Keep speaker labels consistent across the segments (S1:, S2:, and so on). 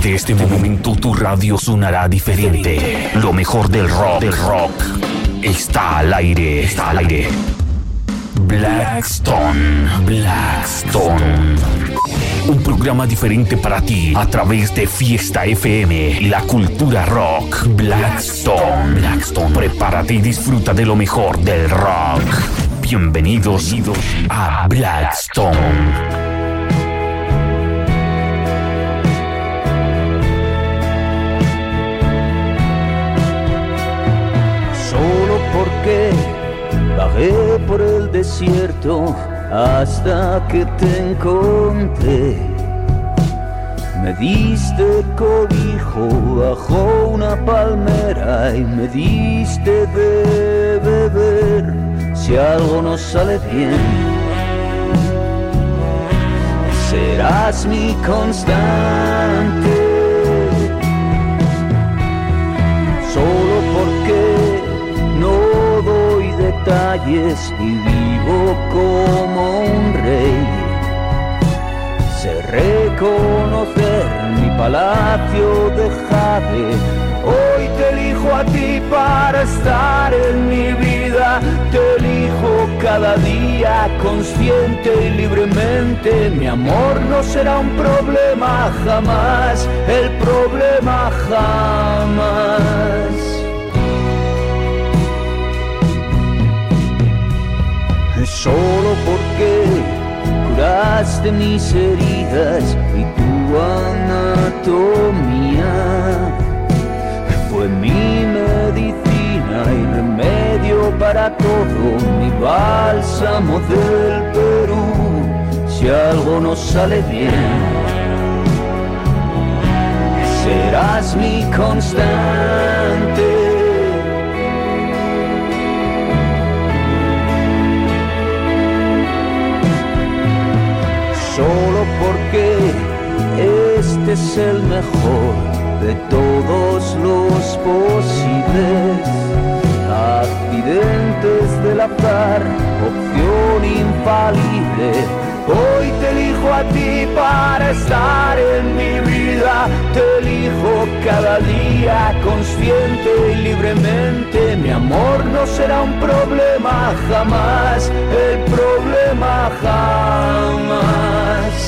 S1: Desde este momento tu radio sonará diferente. Lo mejor del rock, del rock está al aire, está al aire. Blackstone, Blackstone. Un programa diferente para ti a través de Fiesta FM la cultura rock. Blackstone, Blackstone. Prepárate y disfruta de lo mejor del rock. Bienvenidos a Blackstone.
S2: Porque vagué por el desierto hasta que te encontré. Me diste cobijo bajo una palmera y me diste de beber si algo no sale bien. Serás mi constante solo detalles y vivo como un rey. Sé reconocer mi palacio de jade. Hoy te elijo a ti para estar en mi vida. Te elijo cada día consciente y libremente. Mi amor no será un problema jamás. El problema jamás. Solo porque curaste mis heridas y tu anatomía fue mi medicina y remedio para todo, mi bálsamo del Perú. Si algo no sale bien, serás mi constante. Solo porque este es el mejor de todos los posibles accidentes del azar, opción infalible. Hoy te elijo a ti para estar en mi vida, te elijo cada día consciente y libremente. Mi amor no será un problema jamás, el problema jamás.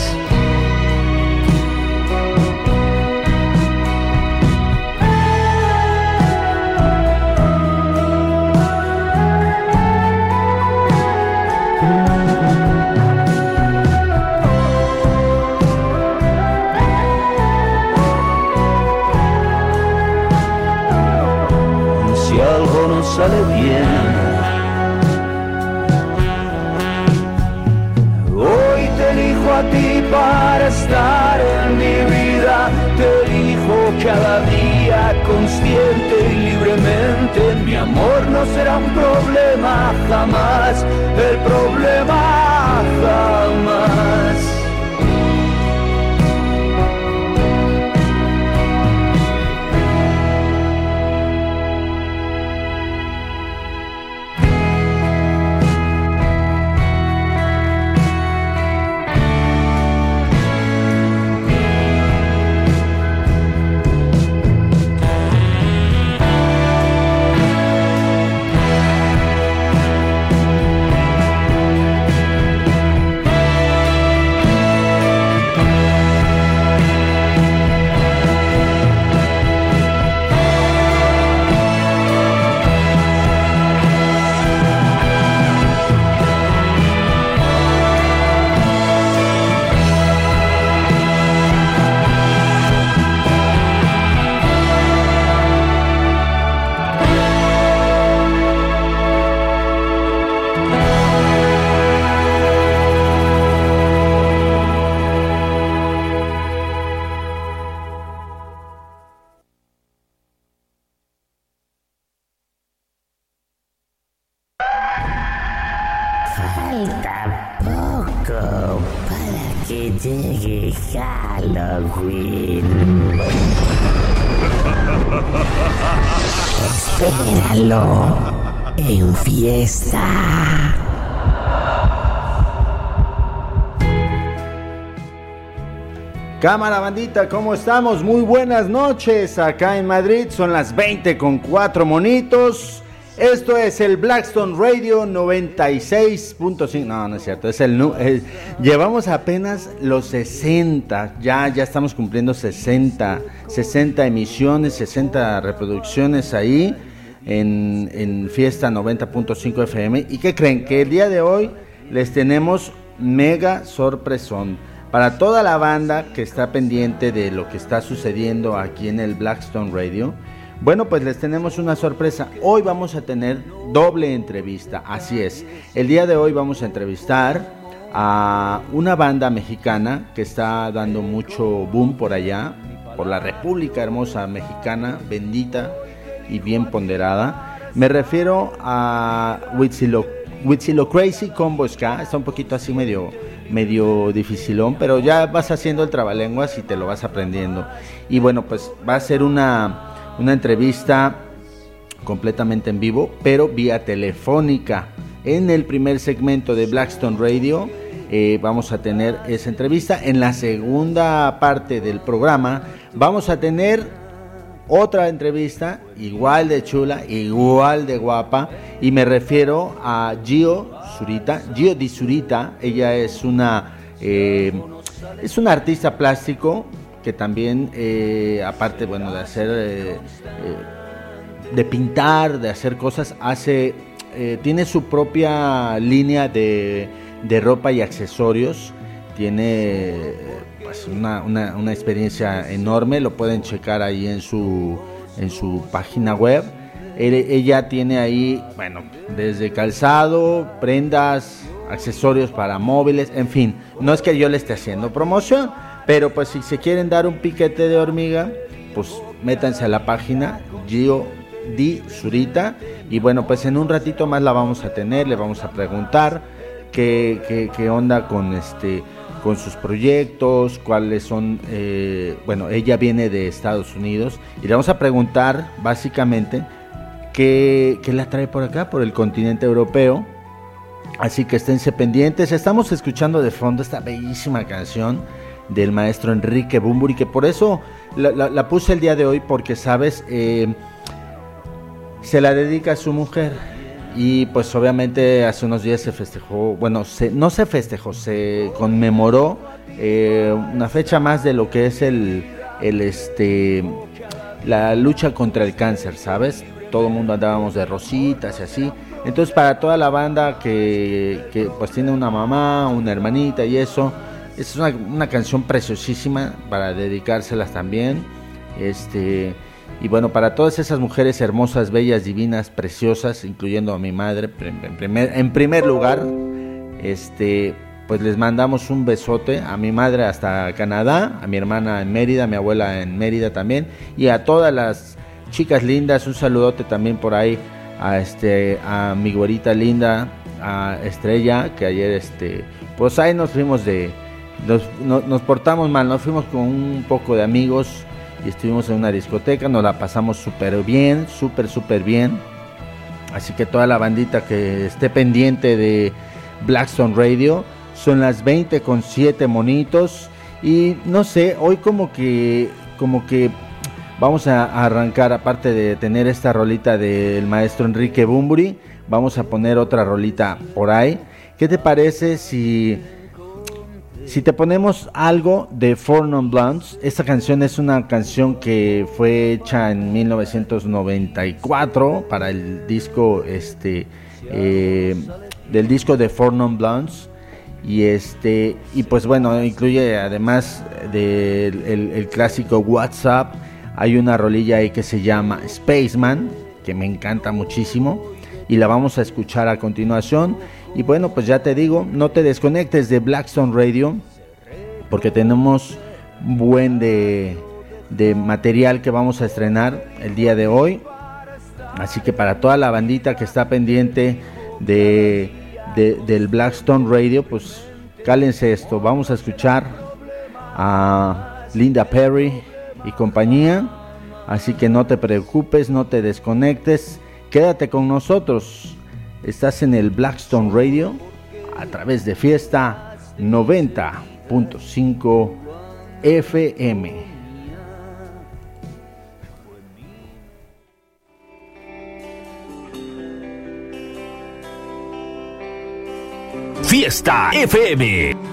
S2: Amor no será un problema jamás, el problema
S3: fiesta.
S4: Cámara bandita, ¿cómo estamos? Muy buenas noches acá en Madrid, son las 20 con 4 monitos. Esto es el Blackstone Radio 96.5. No, no es cierto, es el, llevamos apenas los 60, ya ya estamos cumpliendo 60, 60 emisiones, 60 reproducciones ahí en, Fiesta 90.5 FM. ¿Y qué creen? Que el día de hoy les tenemos mega sorpresón para toda la banda que está pendiente de lo que está sucediendo aquí en el Blackstone Radio, bueno, pues les tenemos una sorpresa. Hoy vamos a tener doble entrevista, así es. El día de hoy vamos a entrevistar a una banda mexicana que está dando mucho boom por allá, por la República Hermosa Mexicana, bendita y bien ponderada. Me refiero a Huitzilo, Crazy Combo Ska, está un poquito así medio medio dificilón, pero ya vas haciendo el trabalenguas y te lo vas aprendiendo. Y bueno, pues va a ser una, una entrevista completamente en vivo, pero vía telefónica. En el primer segmento de Blackstone Radio eh, vamos a tener esa entrevista. En la segunda parte del programa vamos a tener otra entrevista igual de chula, igual de guapa, y me refiero a Gio Zurita, Gio Di Zurita, ella es una, eh, es una artista plástico que también, eh, aparte, bueno, de hacer, eh, de pintar, de hacer cosas, hace, tiene su propia línea de, de ropa y accesorios, tiene pues, una, una, experiencia enorme, lo pueden checar ahí en su, en su página web. Ella tiene ahí, bueno, desde calzado, prendas, accesorios para móviles, en fin, no es que yo le esté haciendo promoción, pero pues si se quieren dar un piquete de hormiga, pues métanse a la página Gio Di Zurita y bueno, pues en un ratito más la vamos a tener, le vamos a preguntar qué, qué, qué onda con este con sus proyectos, cuáles son, eh, bueno, ella viene de Estados Unidos y le vamos a preguntar básicamente qué, qué la trae por acá, por el continente europeo. Así que esténse pendientes. Estamos escuchando de fondo esta bellísima canción del maestro Enrique Bumburi, que por eso la, puse el día de hoy, porque, sabes, eh, se la dedica a su mujer y pues obviamente hace unos días se festejó, bueno, no se festejó, se conmemoró eh, una fecha más de lo que es el, el este la lucha contra el cáncer, ¿sabes? Todo el mundo andábamos de rositas y así. Entonces para toda la banda que, que pues tiene una mamá, una hermanita y eso, es una, una canción preciosísima para dedicárselas también. Este y bueno, para todas esas mujeres hermosas, bellas, divinas, preciosas, incluyendo a mi madre, en primer, lugar, este, pues les mandamos un besote a mi madre hasta Canadá, a mi hermana en Mérida, a mi abuela en Mérida también, y a todas las chicas lindas, un saludote también por ahí a este a mi güerita linda, a Estrella, que ayer este, pues ahí nos fuimos de nos, nos portamos mal, nos fuimos con un poco de amigos y estuvimos en una discoteca, nos la pasamos súper bien, súper, súper bien. Así que toda la bandita que esté pendiente de Blackstone Radio, son las 20 con 7 monitos. Y no sé, hoy como que, como que vamos a arrancar, aparte de tener esta rolita del maestro Enrique Bumburi, vamos a poner otra rolita por ahí. ¿Qué te parece si si te ponemos algo de Four Non Blondes, esta canción es una canción que fue hecha en 1994 para el disco este eh, del disco de Four Non Blondes y este y pues bueno incluye además del el, clásico WhatsApp hay una rolilla ahí que se llama Spaceman que me encanta muchísimo y la vamos a escuchar a continuación y bueno, pues ya te digo, no te desconectes de Blackstone Radio porque tenemos buen de, material que vamos a estrenar el día de hoy. Así que para toda la bandita que está pendiente de, del Blackstone Radio, pues cálense esto. Vamos a escuchar a Linda Perry y compañía. Así que no te preocupes, no te desconectes. Quédate con nosotros. Estás en el Blackstone Radio a través de Fiesta 90.5 FM.
S1: Fiesta FM.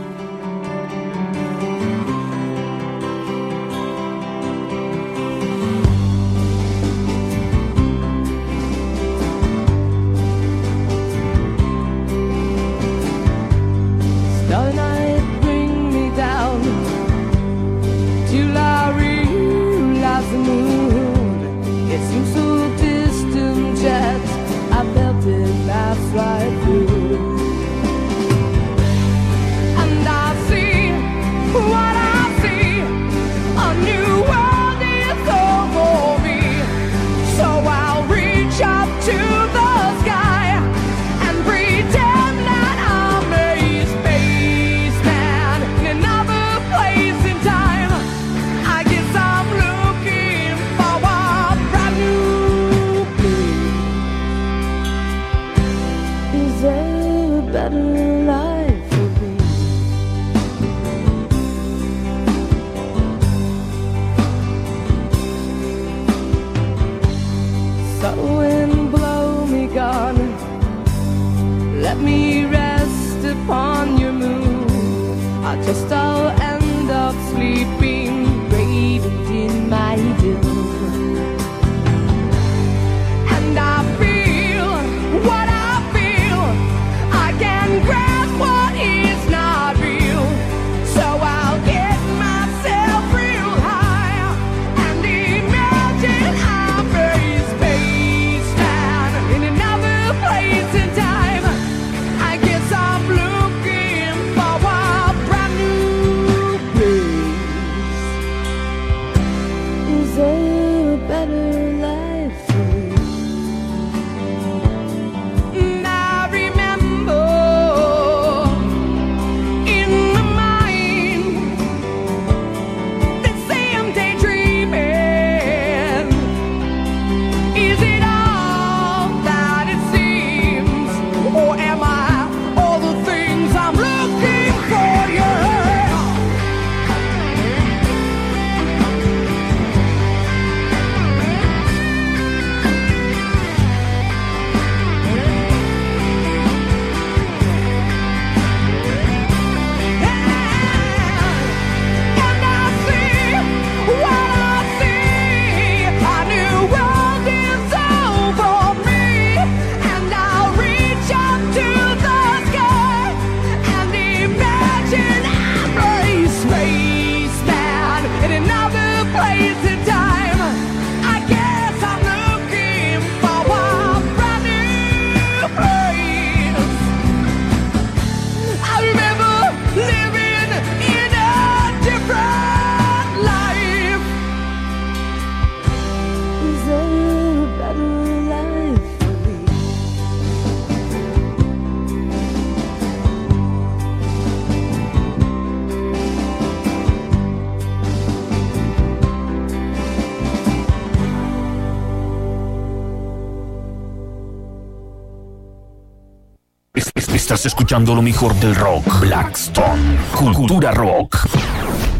S1: lo mejor del rock. Blackstone, Cultura Rock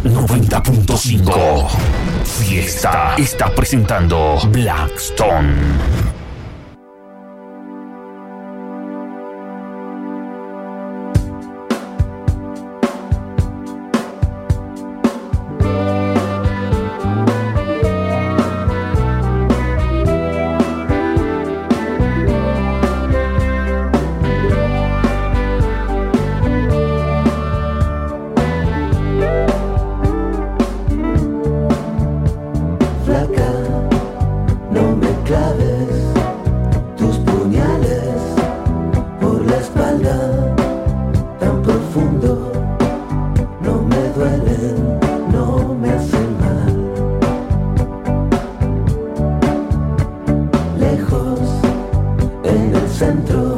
S1: 90.5. Fiesta está presentando Blackstone.
S5: centro.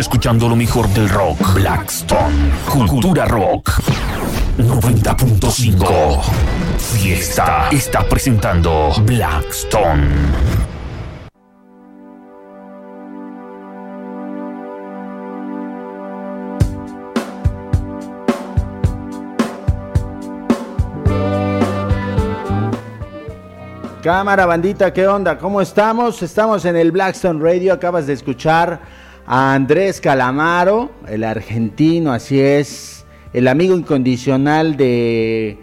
S6: Escuchando lo mejor del rock. Blackstone. Cultura Rock. 90.5. Fiesta está presentando Blackstone.
S4: Cámara bandita, ¿qué onda? ¿Cómo estamos? Estamos en el Blackstone Radio. Acabas de escuchar a Andrés Calamaro, el argentino, así es, el amigo incondicional de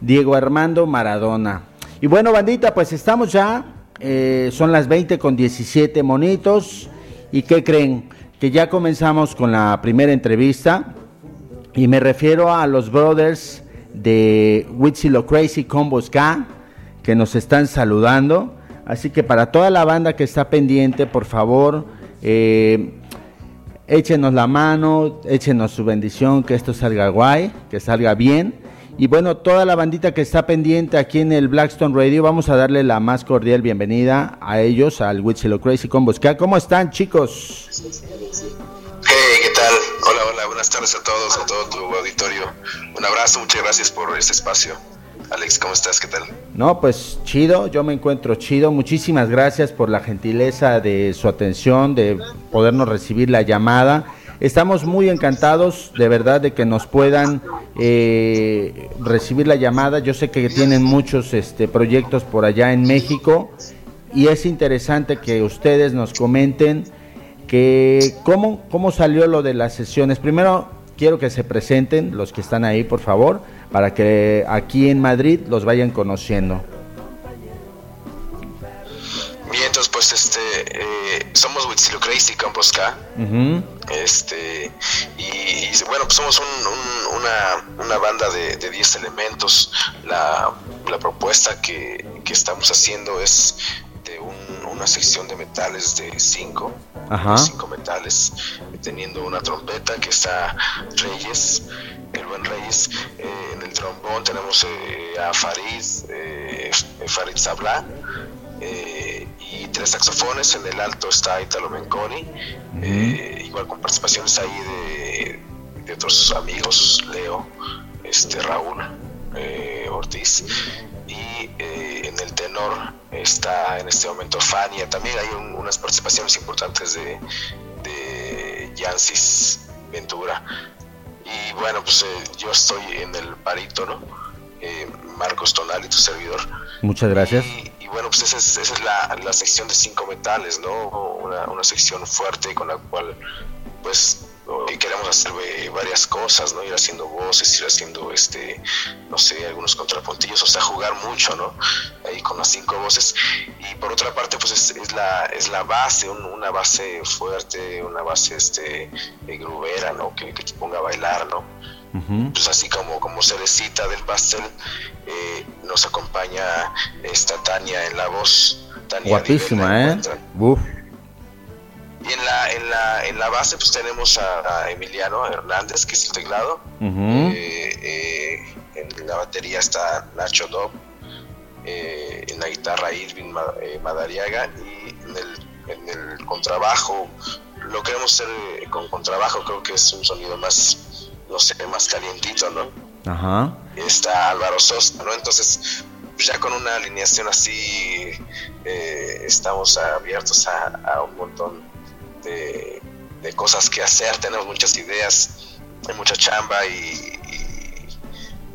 S4: Diego Armando Maradona. Y bueno, bandita, pues estamos ya, eh, son las 20 con 17 monitos. ¿Y qué creen? Que ya comenzamos con la primera entrevista. Y me refiero a los brothers de Witzilo Crazy Combos K que nos están saludando. Así que para toda la banda que está pendiente, por favor, eh, échenos la mano, échenos su bendición, que esto salga guay, que salga bien. Y bueno, toda la bandita que está pendiente aquí en el Blackstone Radio, vamos a darle la más cordial bienvenida a ellos, al Witzilo Crazy Combos. ¿Cómo están, chicos?
S7: Hey, ¿qué tal? Hola, hola, buenas tardes a todos, a todo tu auditorio. Un abrazo, muchas gracias por este espacio. Alex, ¿cómo estás? ¿Qué tal?
S4: No, pues chido, yo me encuentro chido. Muchísimas gracias por la gentileza de su atención, de podernos recibir la llamada. Estamos muy encantados, de verdad, de que nos puedan eh, recibir la llamada. Yo sé que tienen muchos este, proyectos por allá en México y es interesante que ustedes nos comenten que cómo, cómo salió lo de las sesiones. Primero, quiero que se presenten los que están ahí, por favor, para que aquí en Madrid los vayan conociendo.
S7: Bien, entonces, pues, este, eh, somos con Bosca.
S4: Ujú.
S7: Este, y, y, bueno, pues somos un- un- una, una banda de, de 10 elementos. La, la propuesta que, que estamos haciendo es de un- una sección de metales de 5.
S4: Ajá.
S7: Cinco metales, teniendo una trompeta que está Reyes, el buen Reyes. Eh, en el trombón tenemos eh, a Farid, eh, Farid Sabla. eh, y tres saxofones, en el alto está Italo Menconi, igual con participaciones ahí de, de otros amigos, Leo, este Raúl eh, Ortiz, y eh, en el tenor está en este momento Fania, también hay un- unas participaciones importantes de, de Yancis Ventura, y bueno, pues eh, yo estoy en el barítono, eh, Marcos Tonal y tu servidor.
S4: Muchas gracias.
S7: Y, y bueno, pues esa es, esa es la, la sección de cinco metales, ¿no? Una, una sección fuerte con la cual, pues, eh, queremos hacer eh, varias cosas, ¿no? Ir haciendo voces, ir haciendo, este, no sé, algunos contrapuntillos, o sea, jugar mucho, ¿no? Ahí con las cinco voces. Y por otra parte, pues, es, es la, es la base, un- una base fuerte, una base, este, eh, grubera, ¿no? Que, que te ponga a bailar, ¿no?
S4: Ujú.
S7: pues así como, como cerecita del pastel, eh, nos acompaña esta Tania en la voz. Tania
S4: Guapísima, ¿eh? Uf.
S7: Y en la, en la, en la base pues tenemos a, a Emiliano Hernández, que es el teclado. Eh, eh, en la batería está Nacho Dob. eh, en la guitarra Irving Ma- Madariaga. Y en el, en el contrabajo, lo queremos hacer con contrabajo, creo que es un sonido más, no sé, más calientito, ¿no?
S4: Ajá.
S7: está Álvaro Sosa, ¿no? Entonces, pues ya con una alineación así, eh, estamos abiertos a, a un montón de, de cosas que hacer, tenemos muchas ideas, hay mucha chamba y, y,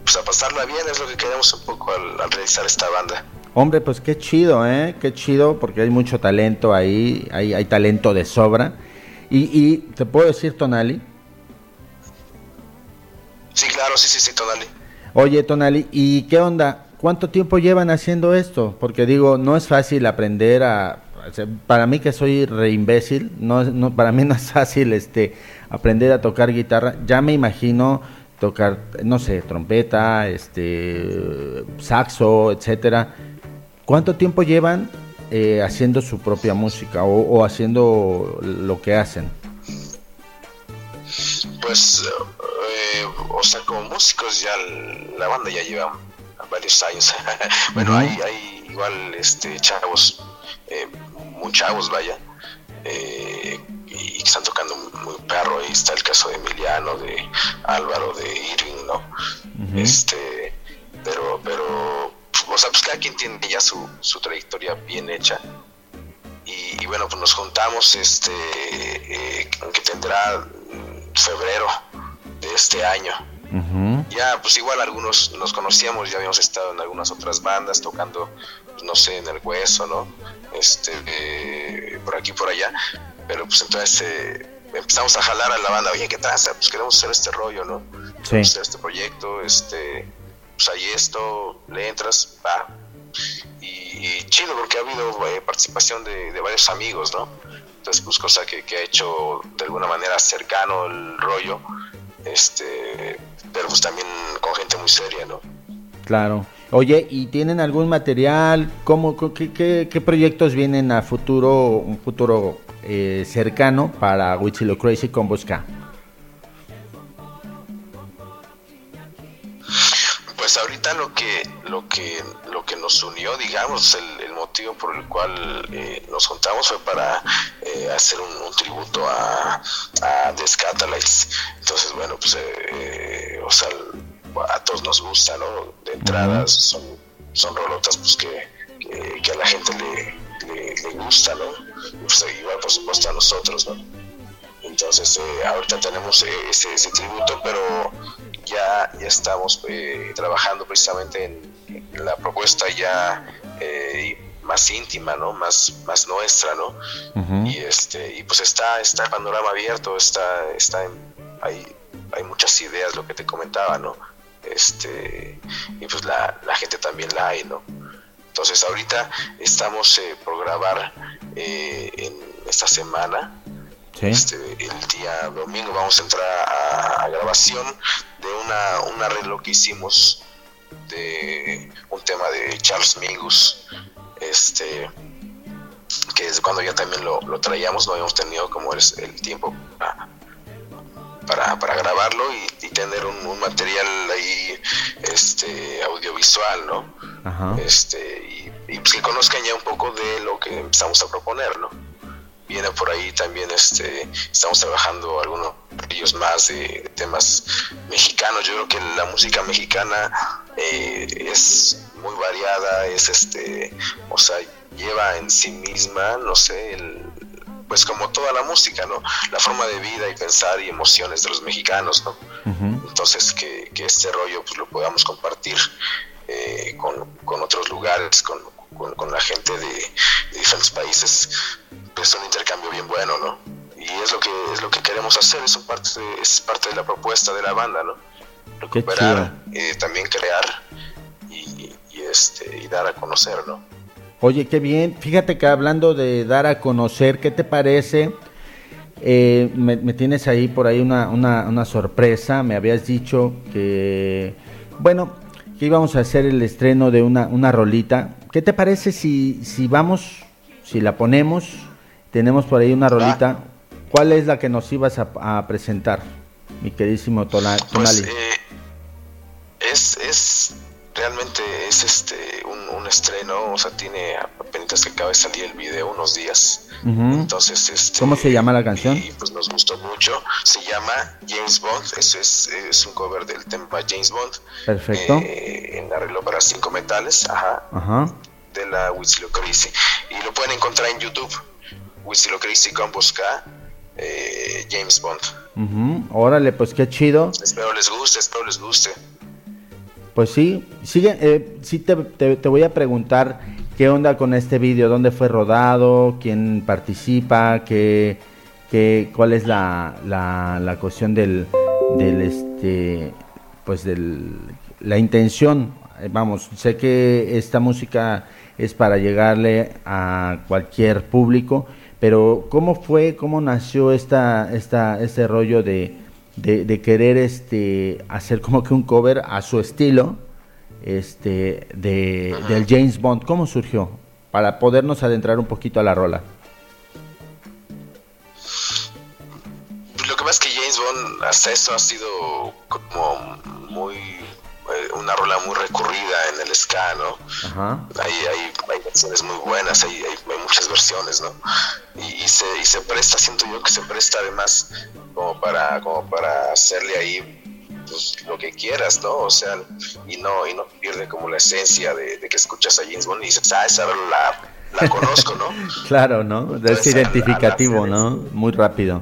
S7: pues a pasarla bien es lo que queremos un poco al, al realizar esta banda.
S4: Hombre, pues qué chido, ¿eh? Qué chido, porque hay mucho talento ahí, hay, hay talento de sobra. Y, y te puedo decir, Tonali,
S7: Sí, claro, sí, sí, sí, Tonali.
S4: oye, Tonali, ¿y qué onda? ¿Cuánto tiempo llevan haciendo esto? Porque digo, no es fácil aprender a... o sea, Para mí que soy re imbécil, no, para mí no es fácil este, aprender a tocar guitarra. Ya me imagino tocar, no sé, trompeta, este, saxo, etcétera. ¿Cuánto tiempo llevan eh, haciendo su propia música o, o haciendo lo que hacen?
S7: Pues, eh, o sea, como músicos ya la banda ya lleva varios años. bueno, hay, hay igual este chavos, eh, muy chavos, vaya, eh, y que están tocando muy perro. Ahí está el caso de Emiliano, de Álvaro, de Irving, ¿no? Este, pero, pero, o sea, pues cada quien tiene ya su, su trayectoria bien hecha. Y, y bueno, pues nos juntamos, este, eh, que tendrá mm, febrero de este año.
S4: Ujú.
S7: Ya, pues igual algunos nos conocíamos, ya habíamos estado en algunas otras bandas tocando, pues, no sé, en el hueso, ¿no? Este, eh, por aquí, por allá. Pero pues entonces eh, empezamos a jalar a la banda, oye, ¿qué traza? Pues queremos hacer este rollo, ¿no?
S4: Sí.
S7: Queremos hacer este proyecto, este, pues hay esto, le entras, va. Y, y chido, porque ha habido eh, participación de, de varios amigos, ¿no? Entonces, pues cosa que, que ha hecho de alguna manera cercano el rollo, este, pero pues también con gente muy seria, ¿no?
S4: Claro. Oye, ¿y tienen algún material? ¿Cómo, qué, qué- proyectos vienen a futuro, un futuro eh, cercano para Huichilo Crazy con Busca?
S7: Pues ahorita lo que lo que lo que nos unió, digamos, el, el motivo por el cual eh, nos juntamos fue para eh, hacer un, un tributo a, a The Scatalites. Entonces, bueno, pues, eh, eh, o sea, a todos nos gusta, ¿no? De entradas son, son rolotas pues que, que, que a la gente le, le, le gusta, ¿no? Pues igual, por supuesto, a nosotros, ¿no? Entonces, eh, ahorita tenemos ese, ese tributo, pero ya, ya estamos eh, trabajando precisamente en, la propuesta ya eh, más íntima, ¿no? Más, más nuestra, ¿no? Y este, y pues está, está el panorama abierto, está, está en- hay, hay muchas ideas, lo que te comentaba, ¿no? Este, y pues la, la gente también la hay, ¿no? Entonces ahorita estamos eh, por grabar eh, en, esta semana.
S4: Sí.
S7: Este, el día domingo vamos a entrar a, a grabación de una, un arreglo que hicimos de un tema de Charles Mingus. Este, que es cuando ya también lo, lo traíamos, no habíamos tenido como es el tiempo para, para, para grabarlo y, y tener un, un material ahí este audiovisual, ¿no?
S4: Ajá.
S7: Este, y, y, pues que conozcan ya un poco de lo que empezamos a proponer, ¿no? Viene por ahí también, este, estamos trabajando algunos ellos más de, de temas mexicanos. Yo creo que la música mexicana eh, es muy variada, es este, o sea, lleva en sí misma, no sé, el, pues como toda la música, ¿no? La forma de vida y pensar y emociones de los mexicanos, ¿no? Entonces que, que este rollo pues lo podamos compartir eh, con, con otros lugares, con, con, con la gente de, de diferentes países, pues es un intercambio bien bueno, ¿no? Y es lo que es lo que queremos hacer, es un parte de, es parte de la propuesta de la banda, ¿no? Recuperar, eh, también crear y, y este y dar a conocer, ¿no?
S4: Oye, qué bien. Fíjate que hablando de dar a conocer, ¿qué te parece? Eh, me, me tienes ahí por ahí una, una, una sorpresa. Me habías dicho que, bueno, que íbamos a hacer el estreno de una, una rolita. ¿Qué te parece si, si vamos, si la ponemos? Tenemos por ahí una rolita. ¿Cuál es la que nos ibas a, a presentar, mi queridísimo
S7: Pues
S4: Tonali?
S7: eh, es, es realmente es este un, un estreno, o sea, tiene apenas que acaba de salir el video unos días.
S4: Ujú.
S7: Entonces, este,
S4: ¿Cómo se llama la canción?
S7: Y pues nos gustó mucho. Se llama James Bond, es, es, es un cover del tema James Bond.
S4: Perfecto.
S7: eh, en arreglo para cinco metales, ajá,
S4: Ajá.
S7: de la Huitzilocrisi. Y lo pueden encontrar en YouTube. Huitzilocrisi con busca eh, James Bond.
S4: Ujú. Órale, pues qué chido.
S7: Espero les guste, espero les guste.
S4: Pues sí, sigue, eh, sí te, te- voy a preguntar qué onda con este vídeo, dónde fue rodado, quién participa, qué, qué, cuál es la, la, la cuestión del, del este, pues del, la intención. Eh, Vamos, sé que esta música es para llegarle a cualquier público, pero ¿cómo fue, cómo nació esta, esta, este rollo de, de, de querer este hacer como que un cover a su estilo este de del James Bond. Cómo surgió para podernos adentrar un poquito a la rola.
S7: Lo que pasa es que James Bond hasta eso ha sido como muy una rola muy recurrida en el ska, ¿no?
S4: ajá
S7: Hay, hay, hay versiones muy buenas, hay, hay, hay muchas versiones, ¿no? Y, y se, y se presta, siento yo que se presta además como para, como para hacerle ahí pues, lo que quieras, ¿no? O sea, y no, y no pierde como la esencia de, de que escuchas a James Bond y dices, ah, esa la, la conozco, ¿no?
S4: claro no es
S7: Entonces, a- a la
S4: identificativo no muy rápido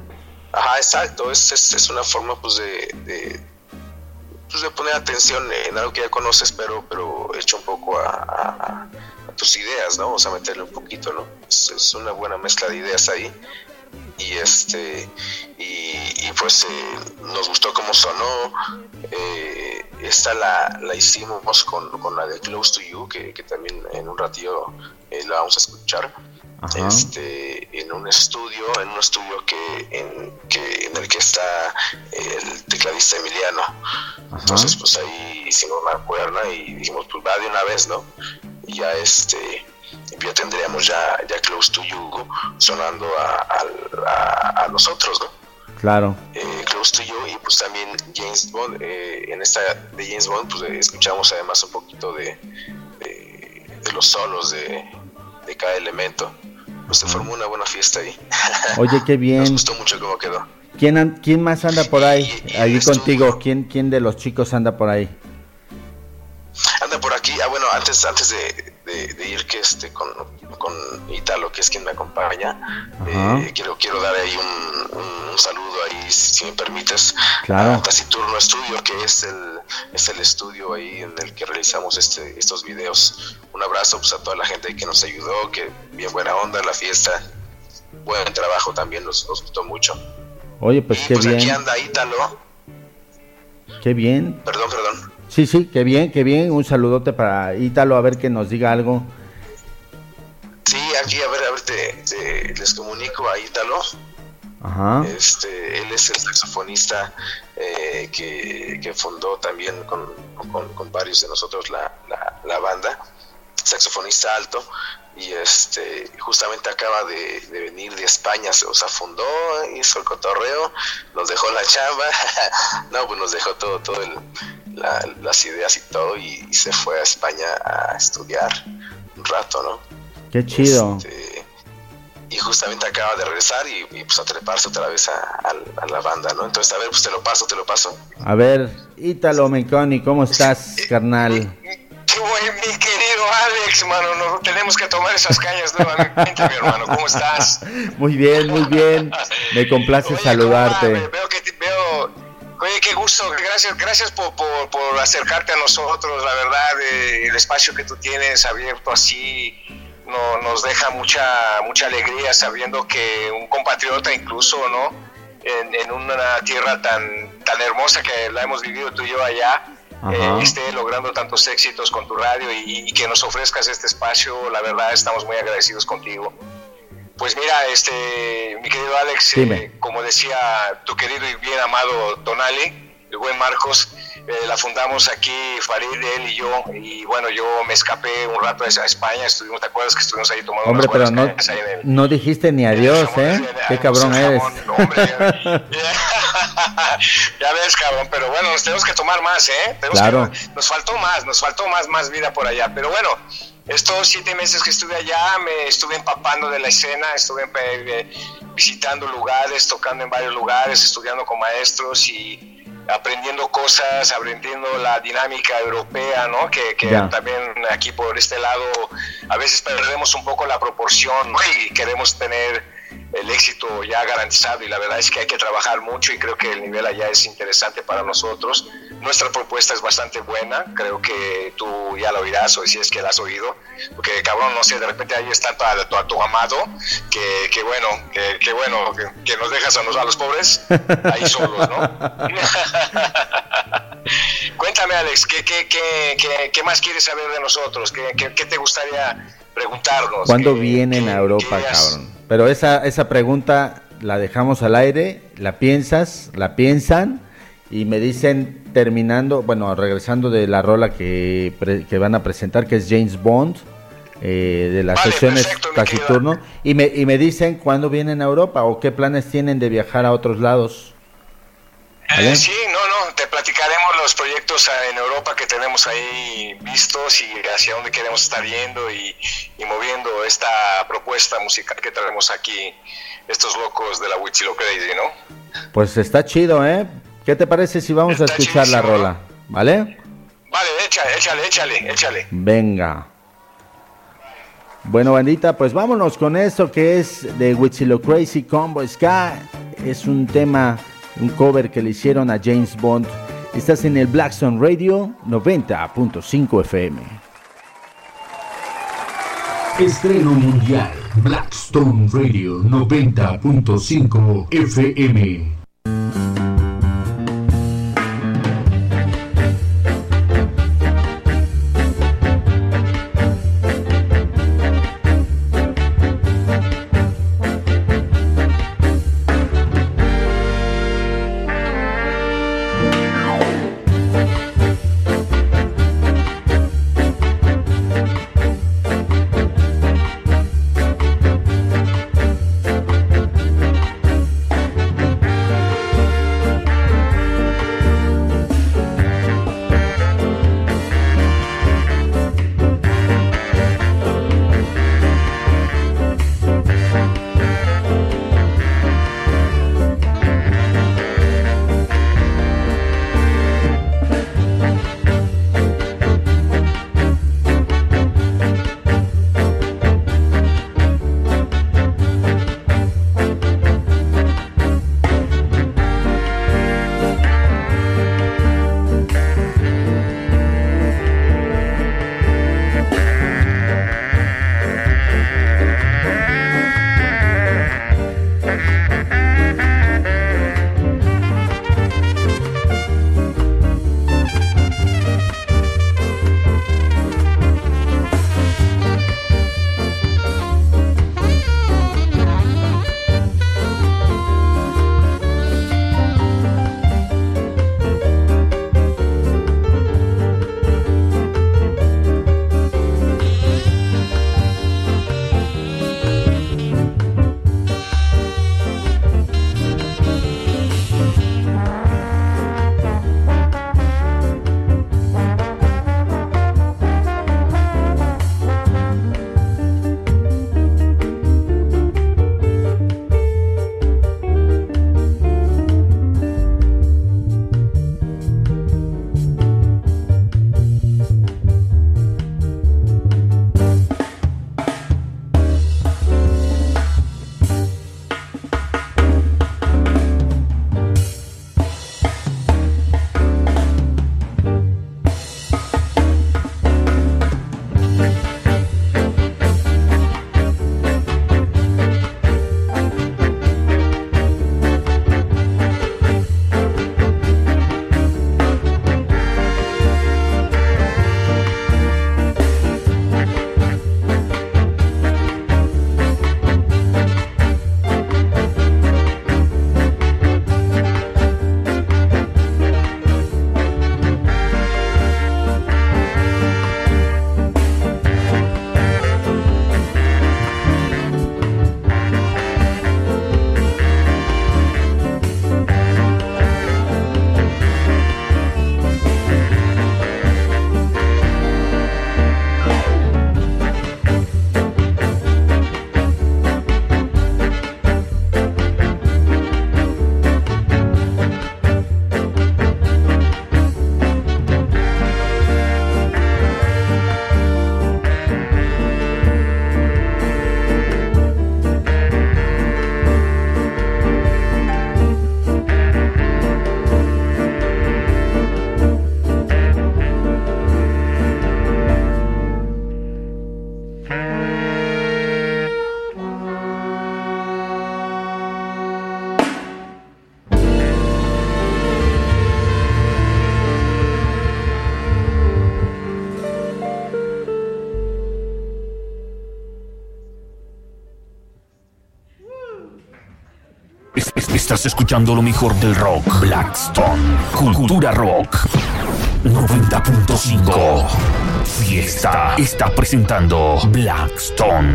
S7: Ajá, exacto, es, es, es una forma pues de, de, de poner atención en algo que ya conoces, pero, pero hecho un poco a, tus ideas, ¿no? O sea, meterle un poquito, ¿no? Es, una buena mezcla de ideas ahí. Y este, y, y, pues eh, nos gustó cómo sonó. Eh, esta la, la hicimos con, con la de Close to You, que, que también en un ratillo eh, la vamos a escuchar
S4: Ajá.
S7: este en un estudio en un estudio que en, que en el que está el tecladista Emiliano. Entonces pues ahí hicimos una cuerna y dijimos pues va de una vez no y ya este ya tendríamos ya ya close to you sonando a, a, nosotros no
S4: claro.
S7: Eh, Close to You y pues también James Bond eh, en esta de James Bond pues escuchamos además un poquito de, de, de los solos de, de cada elemento pues se formó una buena fiesta ahí.
S4: Oye qué
S7: nos
S4: bien
S7: gustó mucho cómo quedó.
S4: Quién quién más anda por ahí
S7: Y- y
S4: ahí
S7: estuvo-
S4: contigo quién quién de los chicos anda por ahí
S7: anda por aquí. Ah bueno antes antes de, de- de ir que este con, con Italo que es quien me acompaña. Eh, quiero quiero dar ahí un, un- saludo ahí si, me permites
S4: Claro.
S7: a Taciturno Estudio que es el es el estudio ahí en el que realizamos este estos videos. Un abrazo pues a toda la gente que nos ayudó que bien buena onda la fiesta buen trabajo también nos, nos gustó mucho.
S4: Oye pues
S7: y
S4: qué
S7: pues aquí
S4: bien.
S7: anda Ítalo
S4: qué bien.
S7: Perdón perdón
S4: sí sí qué bien qué bien un saludote para Ítalo a ver que nos diga algo
S7: Sí, aquí a ver, a ver, te, te- les comunico a Ítalo.
S4: Ajá.
S7: Este, él es el saxofonista eh, que, que fundó también con, con- con varios de nosotros la, la- la banda, saxofonista alto, y este justamente acaba de, de venir de España, se- o sea, fundó, hizo el cotorreo, nos dejó la chamba, no, pues nos dejó todo, todo el- la- las ideas y todo, y, y se fue a España a estudiar un rato, ¿no?
S4: Qué chido.
S7: Este, y justamente acaba de regresar y, y, pues a treparse otra vez a, a- a la banda, ¿no? Entonces, a ver, pues te lo paso, te lo paso.
S4: A ver, Ítalo Menconi, ¿cómo estás, carnal?
S8: Qué bueno, mi querido Alex, mano, no, tenemos que tomar esas cañas nuevamente, mi hermano. ¿Cómo estás?
S4: Muy bien, muy bien. Me complace
S8: Oye,
S4: saludarte.
S8: Ve- Veo que te- veo. Oye, qué gusto, gracias, gracias por, por, por acercarte a nosotros, la verdad, eh, el espacio que tú tienes abierto así no, nos deja mucha, mucha alegría sabiendo que un compatriota incluso, ¿no? En, en una tierra tan, tan hermosa que la hemos vivido tú y yo allá. Eh, esté logrando tantos éxitos con tu radio y, y que nos ofrezcas este espacio, la verdad estamos muy agradecidos contigo. Pues mira, este, mi querido Alex, eh, como decía tu querido y bien amado Tonali, el buen Marcos, eh, la fundamos aquí Farid, él y yo, y bueno, yo me escapé un rato a España, estuvimos, ¿te acuerdas que estuvimos ahí tomando
S4: Hombre,
S8: unas
S4: pero no,
S8: ahí en el-
S4: no dijiste ni adiós, ¿eh?
S8: jamón,
S4: Qué cabrón eres.
S8: hombre, ya, ves, cabrón, pero bueno, nos tenemos que tomar más, ¿eh? Tenemos
S4: Claro.
S8: que- nos faltó más, nos faltó más, más vida por allá, pero bueno, estos siete meses que estuve allá me estuve empapando de la escena, estuve eh, visitando lugares, tocando en varios lugares, estudiando con maestros y aprendiendo cosas, aprendiendo la dinámica europea, ¿no? Que, que también aquí por este lado a veces perdemos un poco la proporción ¿no? y queremos tener el éxito ya garantizado y la verdad es que hay que trabajar mucho y creo que el nivel allá es interesante para nosotros. Nuestra propuesta es bastante buena, creo que tú ya la oirás o si es que la has oído, porque cabrón, no sé, de repente ahí está tu, tu, tu amado, que, que bueno, que, que bueno, que, que nos dejas a, nos, a los pobres ahí solos, ¿no? Cuéntame Alex, ¿qué, qué, qué, qué, más quieres saber de nosotros? ¿Qué, te gustaría preguntarnos?
S4: ¿Cuándo
S8: ¿Qué-
S4: vienen a Europa, cabrón? Pero esa, esa pregunta la dejamos al aire, la piensas, la piensan y me dicen terminando, bueno, regresando de la rola que, que van a presentar, que es James Bond, eh, de las
S8: Vale,
S4: sesiones taciturno, y me, y me dicen cuándo vienen a Europa o qué planes tienen de viajar a otros lados.
S8: Eh, sí, no, no, te platicaremos los proyectos ah, en Europa que tenemos ahí vistos y hacia dónde queremos estar yendo y, y moviendo esta propuesta musical que traemos aquí, estos locos de la Huichilo Crazy, ¿no?
S4: Pues está chido, ¿eh? ¿Qué te parece si vamos a escuchar la rola? ¿Vale?
S8: Vale, échale, échale, échale, échale.
S4: Venga. Bueno, bandita, pues vámonos con esto que es de Huichilo Crazy Combo Ska. Es un tema, un cover que le hicieron a James Bond. Estás en el Blackstone Radio 90.5 FM.
S1: Estreno mundial. Blackstone Radio 90.5 FM. Estás escuchando lo mejor del rock. Blackstone. Cultura Rock. 90.5. Fiesta está presentando Blackstone.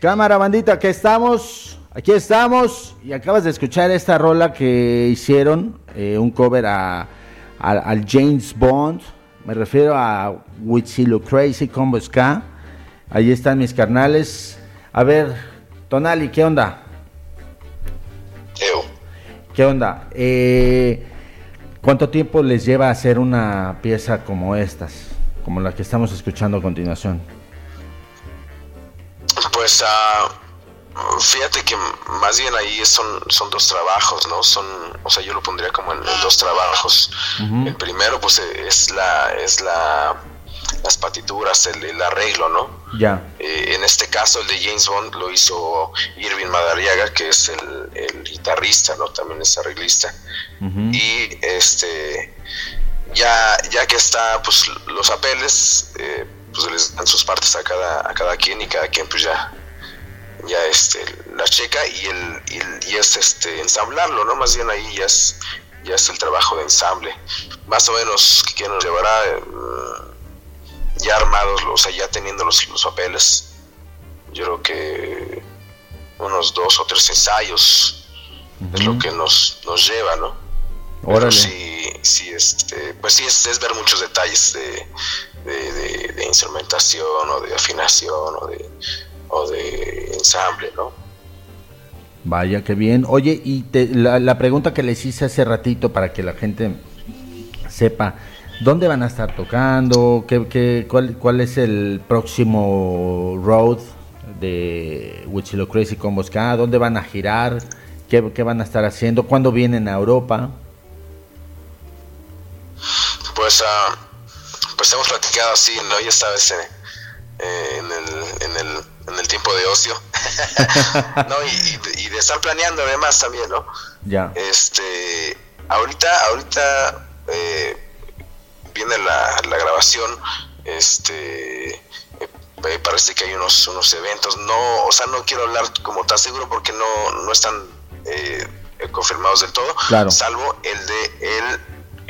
S4: Cámara bandita, aquí estamos, aquí estamos y acabas de escuchar esta rola que hicieron, eh, un cover a, a- al James Bond, me refiero a Witzilo Crazy Combo Ska, ahí están mis carnales. A ver, Tonali, ¿qué onda? ¿Qué onda? Eh, ¿Cuánto tiempo les lleva hacer una pieza como estas, como la que estamos escuchando a continuación?
S7: Pues ah, fíjate que más bien ahí son, son dos trabajos, ¿no? Son, o sea, yo lo pondría como en, en dos trabajos. El primero, pues, eh, es la, es la, las partituras, el, el arreglo, ¿no?
S4: Ya,
S7: Eh, en este caso, el de James Bond lo hizo Irving Madariaga, que es el, el guitarrista, ¿no? También es arreglista. Y este, ya, ya que está, pues los papeles, eh, pues les dan sus partes a cada, a cada quien y cada quien, pues ya, ya este, la checa y, el, y, el- y es este, ensamblarlo, ¿no? Más bien ahí ya es, ya es el trabajo de ensamble. Más o menos que nos llevará eh, ya armados, o sea, ya teniendo los, los papeles, yo creo que unos dos o tres ensayos es lo que nos, nos lleva, ¿no?
S4: Órale.
S7: sí, sí, este, pues sí, es, es ver muchos detalles de, de, de- de instrumentación o de afinación o de, o de ensamble, ¿no?
S4: Vaya, qué bien. Oye, y te- la, la pregunta que les hice hace ratito para que la gente sepa, ¿dónde van a estar tocando? ¿Qué, qué- cuál, ¿Cuál es el próximo road de Wichilo Crazy Combos Ska? ¿Dónde van a girar? ¿Qué, qué van a estar haciendo? ¿Cuándo vienen a Europa?
S7: Pues, ah, pues hemos platicado así, ¿no? Ya sabes, eh, eh, en, el, en, el, en el tiempo de ocio, ¿no? Y, y de- y de estar planeando además también, ¿no?
S4: Ya.
S7: Este, ahorita, ahorita eh, viene la, la grabación, este, eh, parece que hay unos, unos eventos, no, o sea, no quiero hablar como tan seguro porque no, no están eh, confirmados del todo,
S4: Claro.
S7: salvo el de el,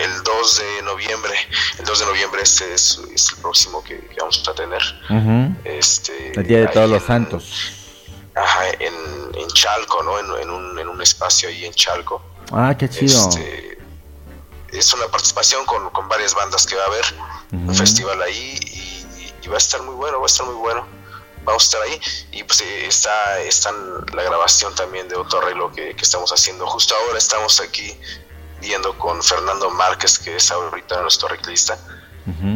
S7: el 2 de noviembre, el 2 de noviembre este es, es el próximo que, que vamos a tener, este,
S4: El Día de Todos los Santos.
S7: Ajá, en, en Chalco, ¿no? En, en un, en un espacio ahí en Chalco.
S4: Ah, qué chido.
S7: Este, es una participación con, con varias bandas que va a haber, un festival ahí y, y va a estar muy bueno, va a estar muy bueno. Vamos a estar ahí y pues eh, está, está la grabación también de otro arreglo que, que estamos haciendo. Justo ahora estamos aquí viendo con Fernando Márquez, que es ahorita nuestro arreglista,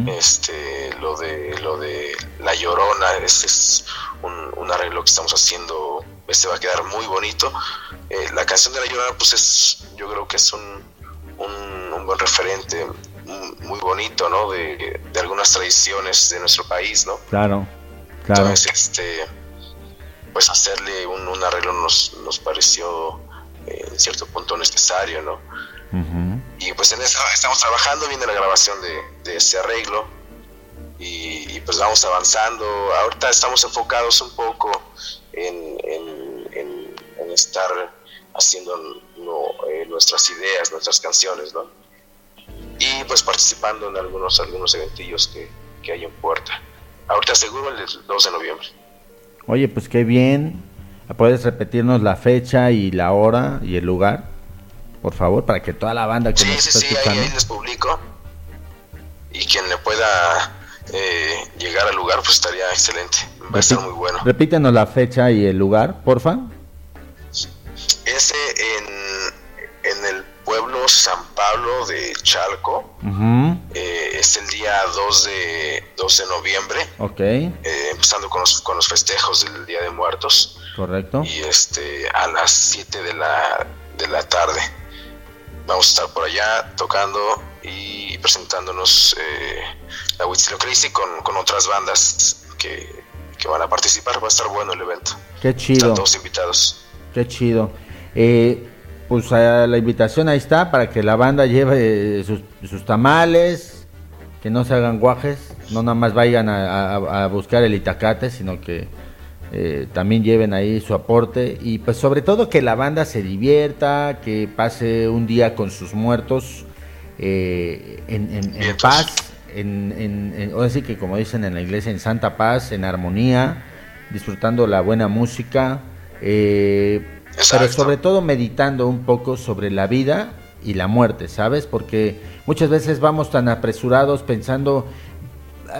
S7: este lo de lo de La Llorona, este es un, un arreglo que estamos haciendo, este va a quedar muy bonito. Eh, la canción de La Llorona, pues es, yo creo que es un, un, un buen referente muy bonito, ¿no? De, de algunas tradiciones de nuestro país, ¿no?
S4: Claro, claro.
S7: Entonces, este, pues hacerle un, un arreglo nos, nos pareció eh, en cierto punto necesario, ¿no? Y pues en eso estamos trabajando, viene la grabación de, de ese arreglo y, y, pues vamos avanzando. Ahorita estamos enfocados un poco en, en- en- en estar haciendo no, eh, nuestras ideas, nuestras canciones, ¿no? Y pues participando en algunos, algunos eventillos que, que hay en puerta. Ahorita seguro el 2 de noviembre.
S4: Oye, pues qué bien. ¿Puedes repetirnos la fecha y la hora y el lugar? Por favor, para que toda la banda que
S7: Sí,
S4: nos
S7: sí,
S4: está
S7: sí, ahí,
S4: escuchando.
S7: ahí les publico. Y quien le pueda eh, llegar al lugar, pues estaría excelente. Va a estar muy bueno.
S4: Repítenos la fecha y el lugar, porfa.
S7: Ese en, en el pueblo San Pablo de Chalco. Eh, es el día 2 de, 2 de noviembre,
S4: Ok,
S7: eh, empezando con los, con los festejos del Día de Muertos.
S4: correcto.
S7: Y este a las 7 de la, de la tarde. Vamos a estar por allá tocando y presentándonos eh, la Huitzilo Crazy con, con otras bandas que, que van a participar. Va a estar bueno el evento.
S4: Qué
S7: Están
S4: chido,
S7: todos invitados.
S4: qué chido. Eh, pues la invitación ahí está para que la banda lleve sus, sus tamales, que no se hagan guajes. no nada más vayan a, a- a buscar el itacate, sino que eh, también lleven ahí su aporte y pues sobre todo que la banda se divierta, que pase un día con sus muertos eh, en, en- en
S7: Vientos.
S4: paz, en, en, en- ahora sí que como dicen en la iglesia, en santa paz, en armonía, disfrutando la buena música, eh, pero sobre todo meditando un poco sobre la vida y la muerte, ¿sabes? Porque muchas veces vamos tan apresurados pensando, "Ah,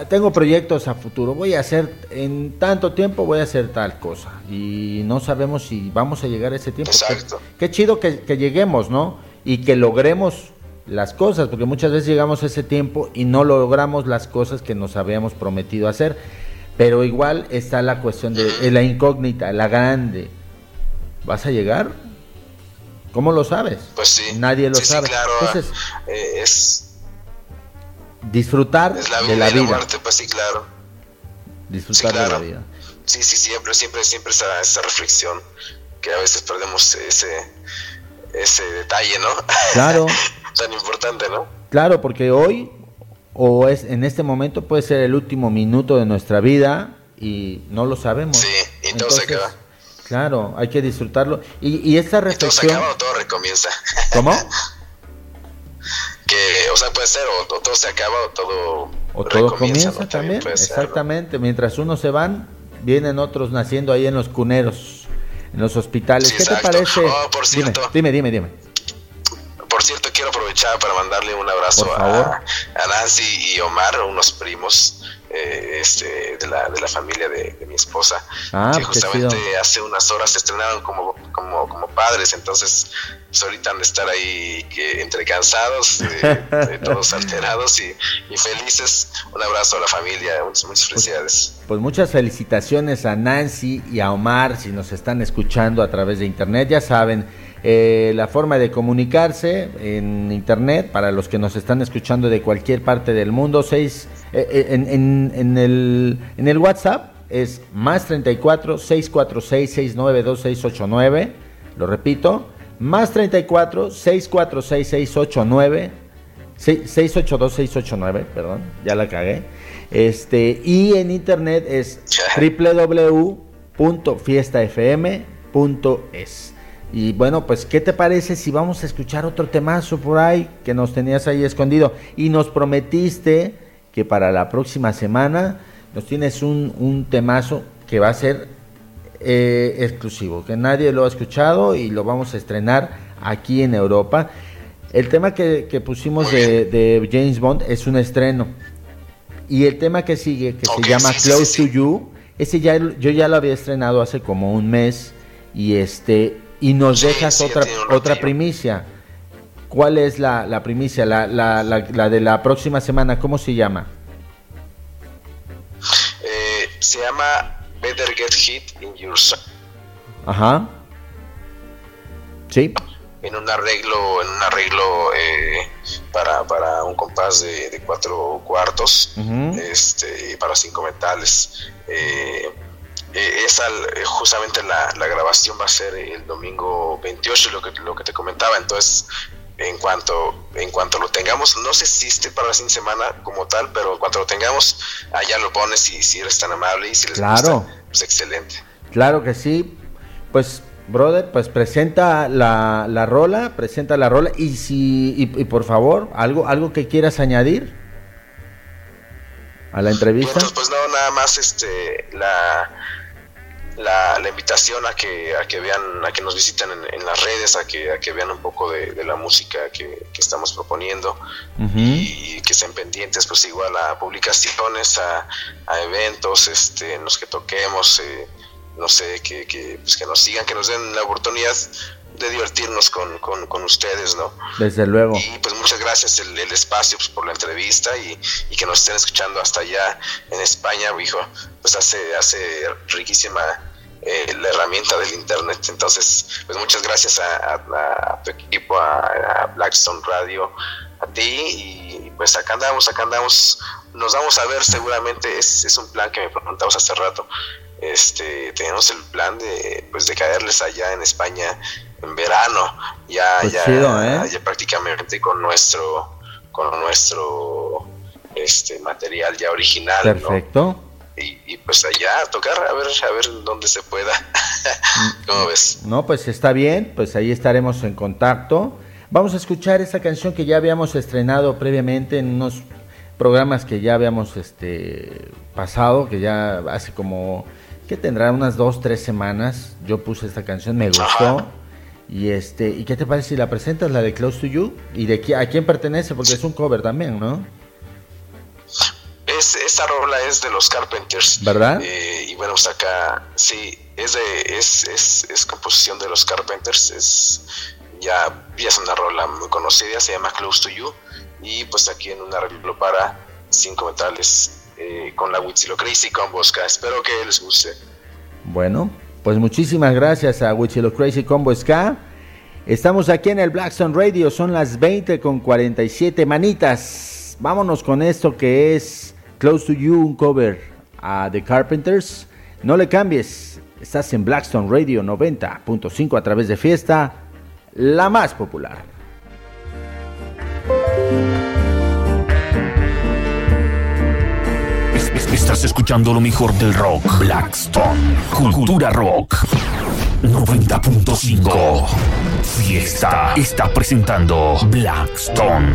S4: tengo proyectos a futuro, voy a hacer, en tanto tiempo voy a hacer tal cosa, y no sabemos si vamos a llegar a ese tiempo.
S7: Exacto.
S4: Qué, chido que, que lleguemos, ¿no? Y que logremos las cosas, porque muchas veces llegamos a ese tiempo y no logramos las cosas que nos habíamos prometido hacer. Pero igual está la cuestión de, la incógnita, la grande. ¿Vas a llegar? ¿Cómo lo sabes?
S7: Pues sí.
S4: Nadie lo
S7: Sí, sí,
S4: sabe.
S7: claro.
S4: Entonces,
S7: eh, es,
S4: disfrutar
S7: es la vida
S4: de la vida.
S7: muerte, pues sí, claro.
S4: Disfrutar
S7: Sí,
S4: de la vida.
S7: Sí, sí, siempre, siempre, siempre esa, esa reflexión que a veces perdemos ese, ese detalle, ¿no?
S4: Claro.
S7: Tan importante, ¿no?
S4: Claro, porque hoy o es en este momento puede ser el último minuto de nuestra vida y no lo sabemos.
S7: Sí, y todo se acaba.
S4: Claro, hay que disfrutarlo. Y, y esta
S7: Y todo se
S4: reflexión,
S7: acaba o todo recomienza.
S4: ¿cómo?
S7: que, o sea, puede ser, o, o todo se acaba o todo
S4: O todo comienza
S7: ¿no?
S4: también,
S7: puede ser, ¿no?
S4: exactamente. Mientras unos se van, vienen otros naciendo ahí en los cuneros, en los hospitales.
S7: Sí,
S4: ¿Qué te parece?
S7: Oh, por
S4: dime,
S7: cierto.
S4: dime, dime, dime.
S7: Por cierto, quiero aprovechar para mandarle un abrazo a, a Nancy y Omar, unos primos eh, este, de, la, de la familia de, de mi esposa,
S4: Ah,
S7: que
S4: qué
S7: justamente
S4: chido.
S7: hace unas horas se estrenaron como, como, como padres, entonces pues, ahorita han de estar ahí que, entre cansados, eh, todos alterados y, y felices. Un abrazo a la familia, muchas, muchas felicidades.
S4: Pues muchas felicitaciones a Nancy y a Omar si nos están escuchando a través de internet. Ya saben, eh, la forma de comunicarse en internet para los que nos están escuchando de cualquier parte del mundo, seis, eh, eh, en, en- en el, en el WhatsApp es más 34 646 692 689. Lo repito, más 34 646 689. 682-689, perdón, ya la cagué. Este, y en internet es www.fiestafm.es. Y bueno, pues, ¿qué te parece si vamos a escuchar otro temazo por ahí que nos tenías ahí escondido? Y nos prometiste que para la próxima semana nos tienes un, un temazo que va a ser eh, exclusivo, que nadie lo ha escuchado y lo vamos a estrenar aquí en Europa. El tema que, que pusimos de, de James Bond es un estreno. Y el tema que sigue, que se llama
S7: sí,
S4: Close
S7: sí, sí.
S4: to You, ese ya yo ya lo había estrenado hace como un mes y este y nos dejas
S7: sí,
S4: otra otra primicia. ¿Cuál es la, la primicia? La, la, la, de la próxima semana, ¿cómo se llama?
S7: Eh, se llama Better Get Hit in Your Song.
S4: Ajá. Sí.
S7: en un arreglo, en un arreglo eh, para, para un compás de, de cuatro cuartos, este, y para cinco metales. Eh, eh, esa eh, justamente la, la grabación va a ser el domingo 28, lo que, lo que te comentaba. Entonces, en cuanto, en cuanto lo tengamos, no sé si esté para la fin de semana como tal, pero en cuanto lo tengamos, allá lo pones y si eres tan amable y si les
S4: Claro.
S7: gusta, pues excelente.
S4: Claro que sí. Pues, brother, pues presenta la, la rola, presenta la rola y si y, y por favor, algo algo que quieras añadir a la entrevista.
S7: Bueno, pues no, nada más este la, la, la invitación a que a que vean, a que nos visiten en, en las redes, a que a que vean un poco de, de la música que, que estamos proponiendo y que estén pendientes pues igual a publicaciones, a, a eventos este, en los que toquemos, eh, no sé, que, que, pues que nos sigan, que nos den la oportunidad de divertirnos con, con, con ustedes, ¿no?
S4: Desde luego.
S7: Y pues muchas gracias el, el espacio pues, por la entrevista y, y que nos estén escuchando hasta allá en España, hijo, pues hace, hace riquísima eh, la herramienta del internet. Entonces, pues muchas gracias a, a- a tu equipo, a, a Blackstone Radio, a ti y pues acá andamos, acá andamos, nos vamos a ver seguramente, es, es un plan que me preguntabas hace rato. Este, tenemos el plan de pues de caerles allá en España en verano, ya,
S4: Pues
S7: ya,
S4: chido, ¿eh?
S7: ya prácticamente con nuestro, con nuestro este material ya original, ¿no?
S4: Perfecto.
S7: Y, y, pues allá a tocar, a ver, a ver dónde se pueda. ¿Cómo ves?
S4: No, pues está bien, pues ahí estaremos en contacto. Vamos a escuchar esta canción que ya habíamos estrenado previamente en unos programas que ya habíamos este pasado, que ya hace como que tendrá unas dos, tres semanas. Yo puse esta canción, me gustó.
S7: Ajá.
S4: Y este, ¿y qué te parece si la presentas, la de Close to You? ¿Y de qui- a quién pertenece? Porque es un cover también, ¿no?
S7: Es, esta rola es de los Carpenters.
S4: ¿Verdad?
S7: Eh, y bueno, pues acá, sí, es, de, es, es, es composición de los Carpenters. Es, ya, ya es una rola muy conocida, se llama Close to You. Y pues aquí en un arreglo para cinco metales eh, con la Witzilo Crazy con Bosca. Espero que les guste.
S4: Bueno, pues muchísimas gracias a Wichilo Crazy Combo Ska. Estamos aquí en el Blackstone Radio, son las 20 con 47 manitas. Vámonos con esto que es Close to You, un cover a The Carpenters. No le cambies, estás en Blackstone Radio 90.5 a través de Fiesta, la más popular.
S1: Es- es- Estás escuchando lo mejor del rock. Blackstone. Cultura Rock. 90.5. Fiesta está presentando Blackstone.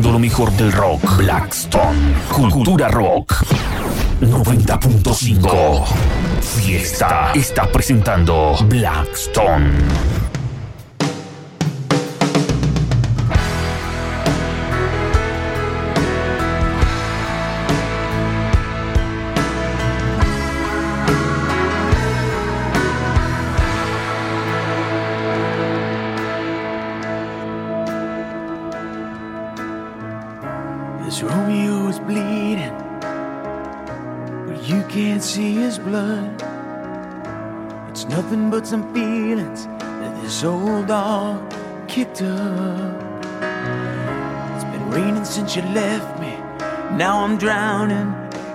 S1: Lo mejor del rock. Blackstone. Cultura Rock. 90.5. Fiesta está presentando Blackstone.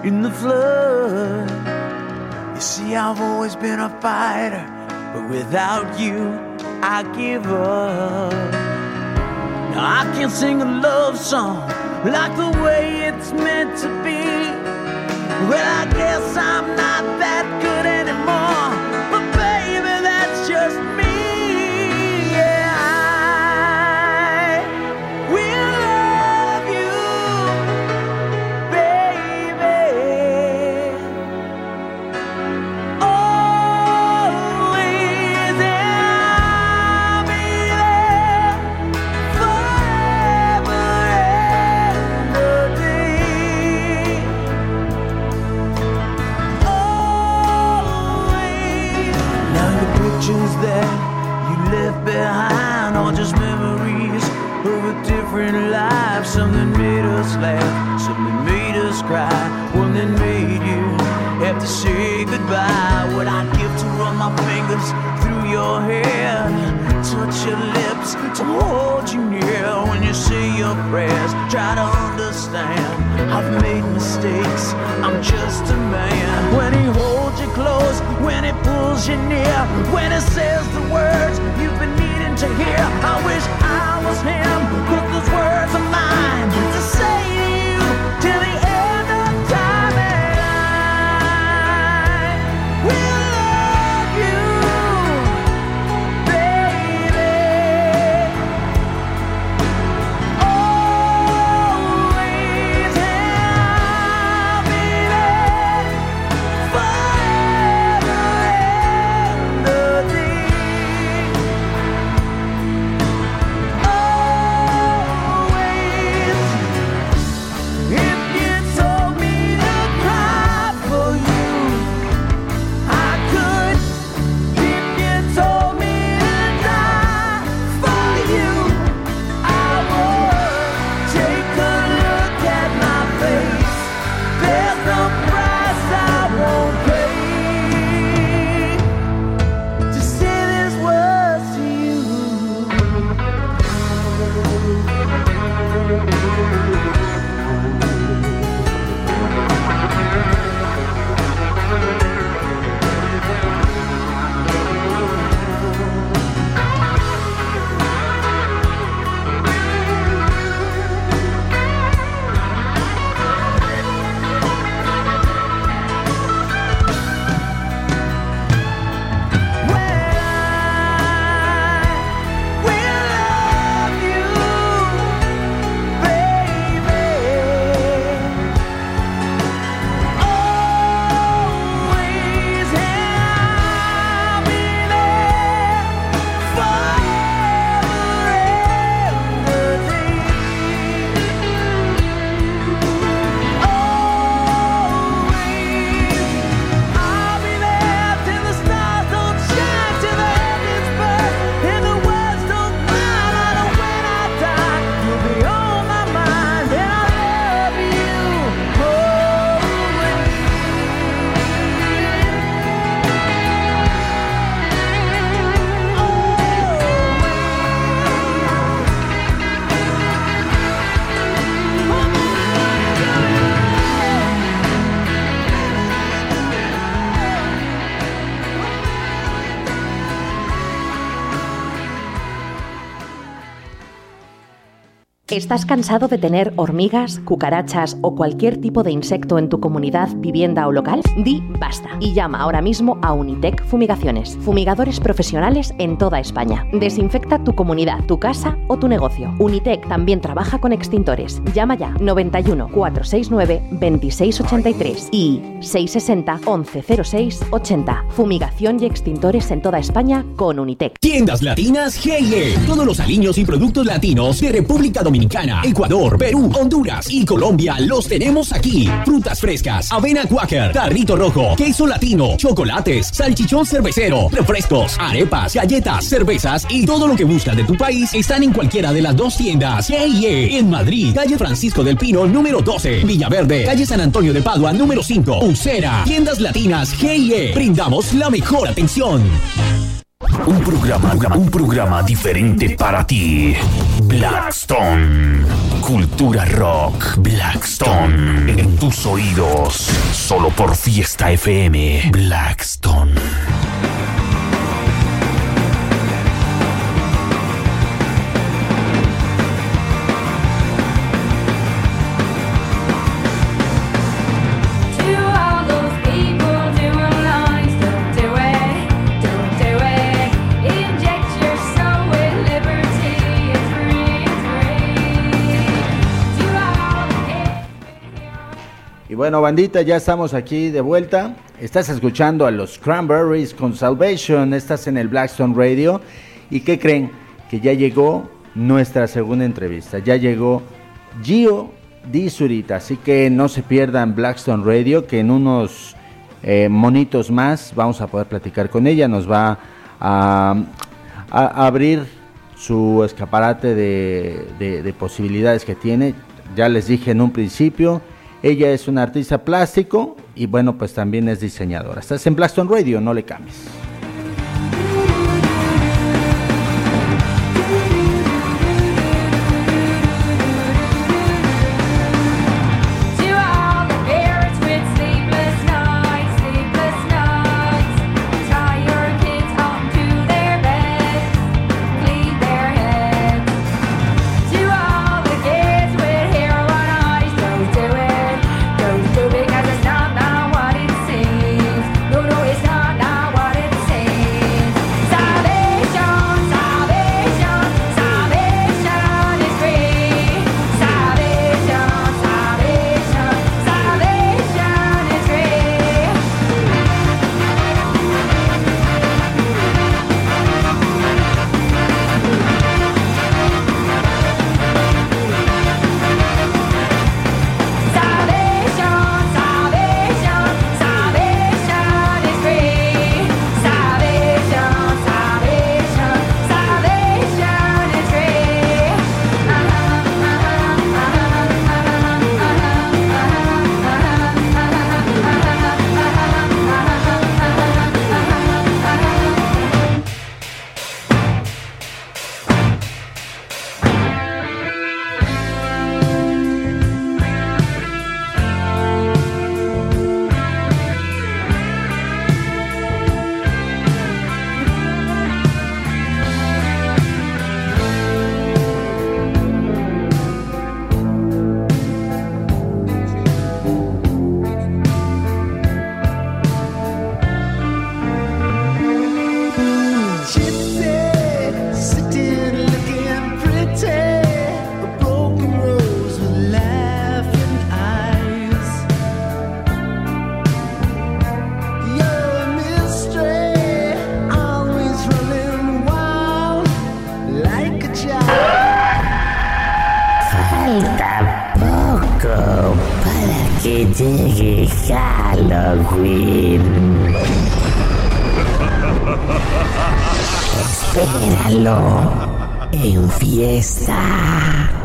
S2: In the flood. You see, I've always been a fighter, but without you, I give up. Now I can't sing a love song like the way it's meant to be. Well, I guess I'm not you left behind all just memories of a different life. Something made us laugh, something made us cry, one that made you have to say goodbye. What I give to run my fingers through your hair, touch your lips to hold you near when you say your prayers. Try to understand. I've made mistakes. I'm just a man. When he holds you close, when he pulls you near, when he says the words you've been needing to hear. I wish I was him, but those words are mine to say
S9: ¿Estás cansado de tener hormigas, cucarachas o cualquier tipo de insecto en tu comunidad, vivienda o local? Di basta y llama ahora mismo a Unitec Fumigaciones, fumigadores profesionales en toda España. Desinfecta tu comunidad, tu casa o tu negocio. Unitec también trabaja con extintores. Llama ya 91 469 2683 y 660 1106 80. Fumigación y extintores en toda España con Unitec.
S10: Tiendas Latinas GIE. Todos los aliños y productos latinos de República Dominicana, Ecuador, Perú, Honduras y Colombia los tenemos aquí. Frutas frescas, avena quaker, tarrito rojo, queso latino, chocolates, salchichón cervecero, refrescos, arepas, galletas, cervezas y todo lo que buscas de tu país están en cualquiera de las dos tiendas. GIE en Madrid, calle Francisco del Pino, número 12. Villaverde, calle San Antonio de Padua, número 5. Usera, tiendas latinas GIE. Brindamos la mejor atención.
S6: Un programa, un programa diferente para ti. Blackstone. Cultura rock. Blackstone. En tus oídos. Solo por Fiesta FM. Blackstone.
S11: Bueno, bandita, ya estamos aquí de vuelta. Estás escuchando a los Cranberries con Salvation. Estás en el Blackstone Radio. ¿Y qué creen? Que ya llegó nuestra segunda entrevista. Ya llegó Gio Di Zurita. Así que no se pierdan Blackstone Radio, que en unos eh, monitos más vamos a poder platicar con ella. Nos va a, abrir su escaparate de posibilidades que tiene. Ya les dije en un principio, ella es una artista plástico y bueno, pues también es diseñadora. Estás en Blackstone Radio, no le cambies.
S3: Para que llegue Halloween. Espéralo en fiesta.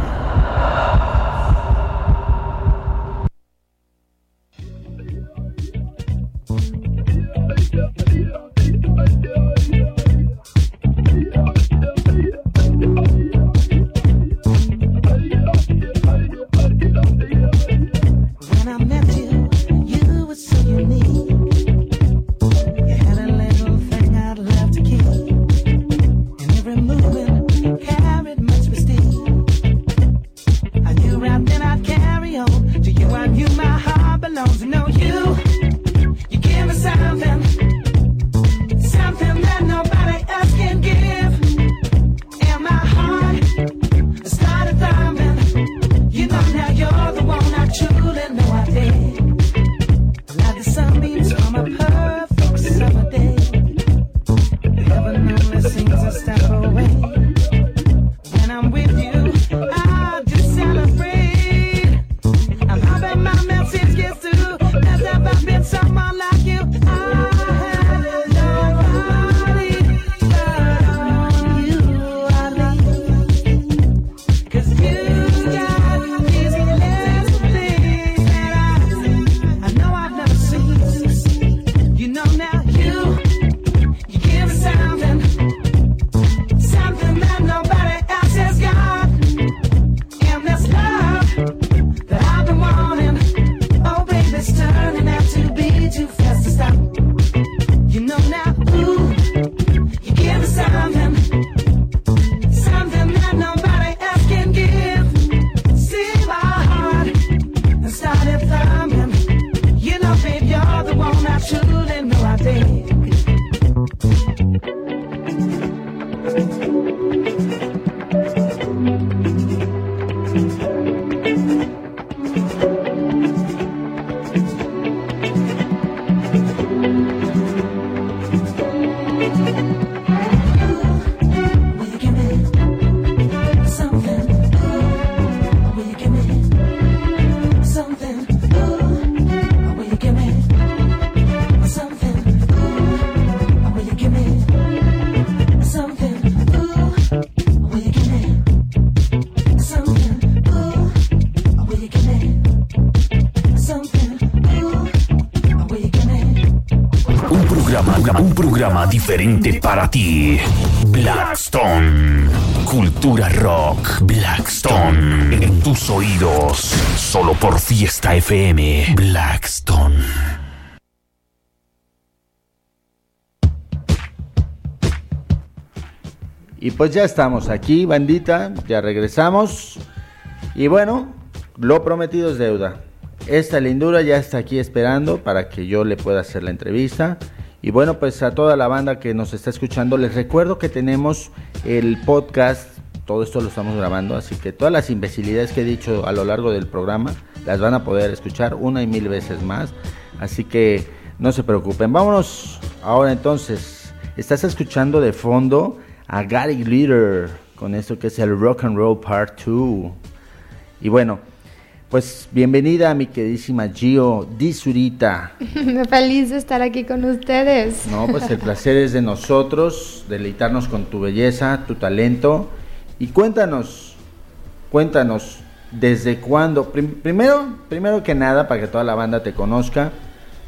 S1: Diferente para ti. Blackstone. Cultura rock. Blackstone. En tus oídos. Solo por Fiesta FM. Blackstone.
S4: Y pues ya estamos aquí, bandita, ya regresamos. Y bueno, lo prometido es deuda. Esta lindura ya está aquí esperando para que yo le pueda hacer la entrevista. Y bueno, pues a toda la banda que nos está escuchando, les recuerdo que tenemos el podcast, todo esto lo estamos grabando, así que todas las imbecilidades que he dicho a lo largo del programa las van a poder escuchar una y mil veces más. Así que no se preocupen. Vámonos ahora entonces. Estás escuchando de fondo a Gary Glitter con esto que es el Rock and Roll Part 2. Y bueno, pues bienvenida mi queridísima Gio Disurita.
S12: Feliz de estar aquí con ustedes.
S4: No, pues el placer es de nosotros, deleitarnos con tu belleza, tu talento. Y cuéntanos, cuéntanos, ¿desde cuándo? Prim- primero, primero que nada, para que toda la banda te conozca,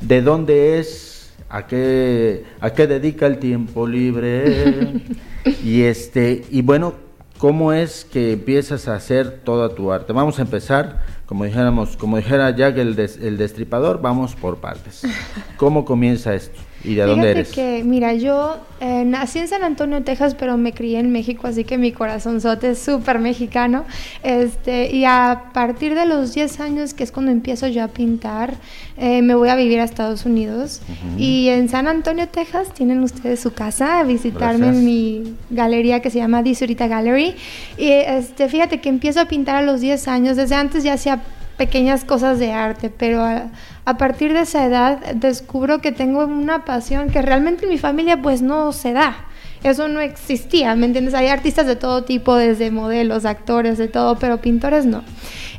S4: ¿de dónde es? ¿A qué, a qué dedica el tiempo libre? y este, y bueno, ¿cómo es que empiezas a hacer toda tu arte? Vamos a empezar, como dijéramos, como dijera Jack el, des- el destripador, vamos por partes. ¿Cómo comienza esto? ¿Y de dónde
S12: Fíjate
S4: eres?
S12: que, mira, yo eh, nací en San Antonio, Texas, pero me crié en México, así que mi corazonzote es súper mexicano. Este, y a partir de los 10 años, que es cuando empiezo yo a pintar, eh, me voy a vivir a Estados Unidos. Y en San Antonio, Texas, tienen ustedes su casa, a visitarme
S13: Gracias.
S12: en mi galería que se llama Disurita Gallery. Y este, fíjate que empiezo a pintar a los 10 años, desde antes ya hacía pequeñas cosas de arte, pero a, partir de esa edad descubro que tengo una pasión que realmente en mi familia pues no se da. Eso no existía, ¿me entiendes? Hay artistas de todo tipo, desde modelos, actores, de todo, pero pintores no.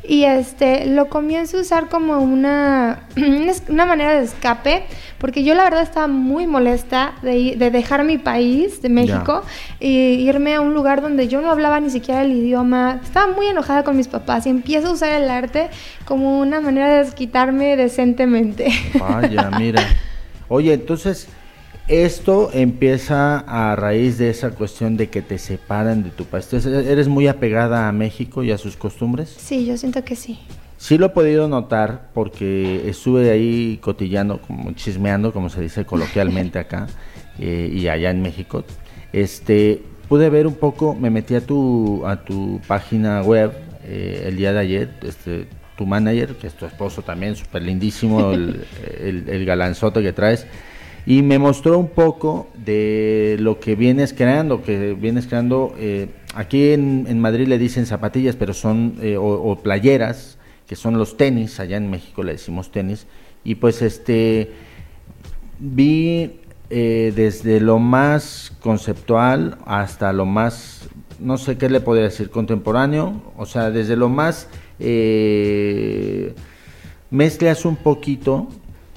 S12: Y este lo comienzo a usar como una, una manera de escape, porque yo la verdad estaba muy molesta de, de dejar mi país, de México, y irme a un lugar donde yo no hablaba ni siquiera el idioma. Estaba muy enojada con mis papás y empiezo a usar el arte como una manera de desquitarme decentemente.
S4: Vaya, mira. Oye, entonces, esto empieza a raíz de esa cuestión de que te separan de tu país. Entonces, ¿Eres muy apegada a México y a sus costumbres?
S12: Sí, yo siento que sí.
S4: Sí lo he podido notar porque estuve ahí cotillando, como chismeando, como se dice coloquialmente acá eh, y allá en México. Este, pude ver un poco, me metí a tu, a tu página web eh, el día de ayer, este, tu manager, que es tu esposo también, súper lindísimo, el, el, el galanzote que traes, y me mostró un poco de lo que vienes creando, que vienes creando, eh, aquí en, en Madrid le dicen zapatillas, pero son, eh, o, o playeras, que son los tenis, allá en México le decimos tenis, y pues este, vi eh, desde lo más conceptual hasta lo más, no sé qué le podría decir, contemporáneo, o sea, desde lo más, mezclas un poquito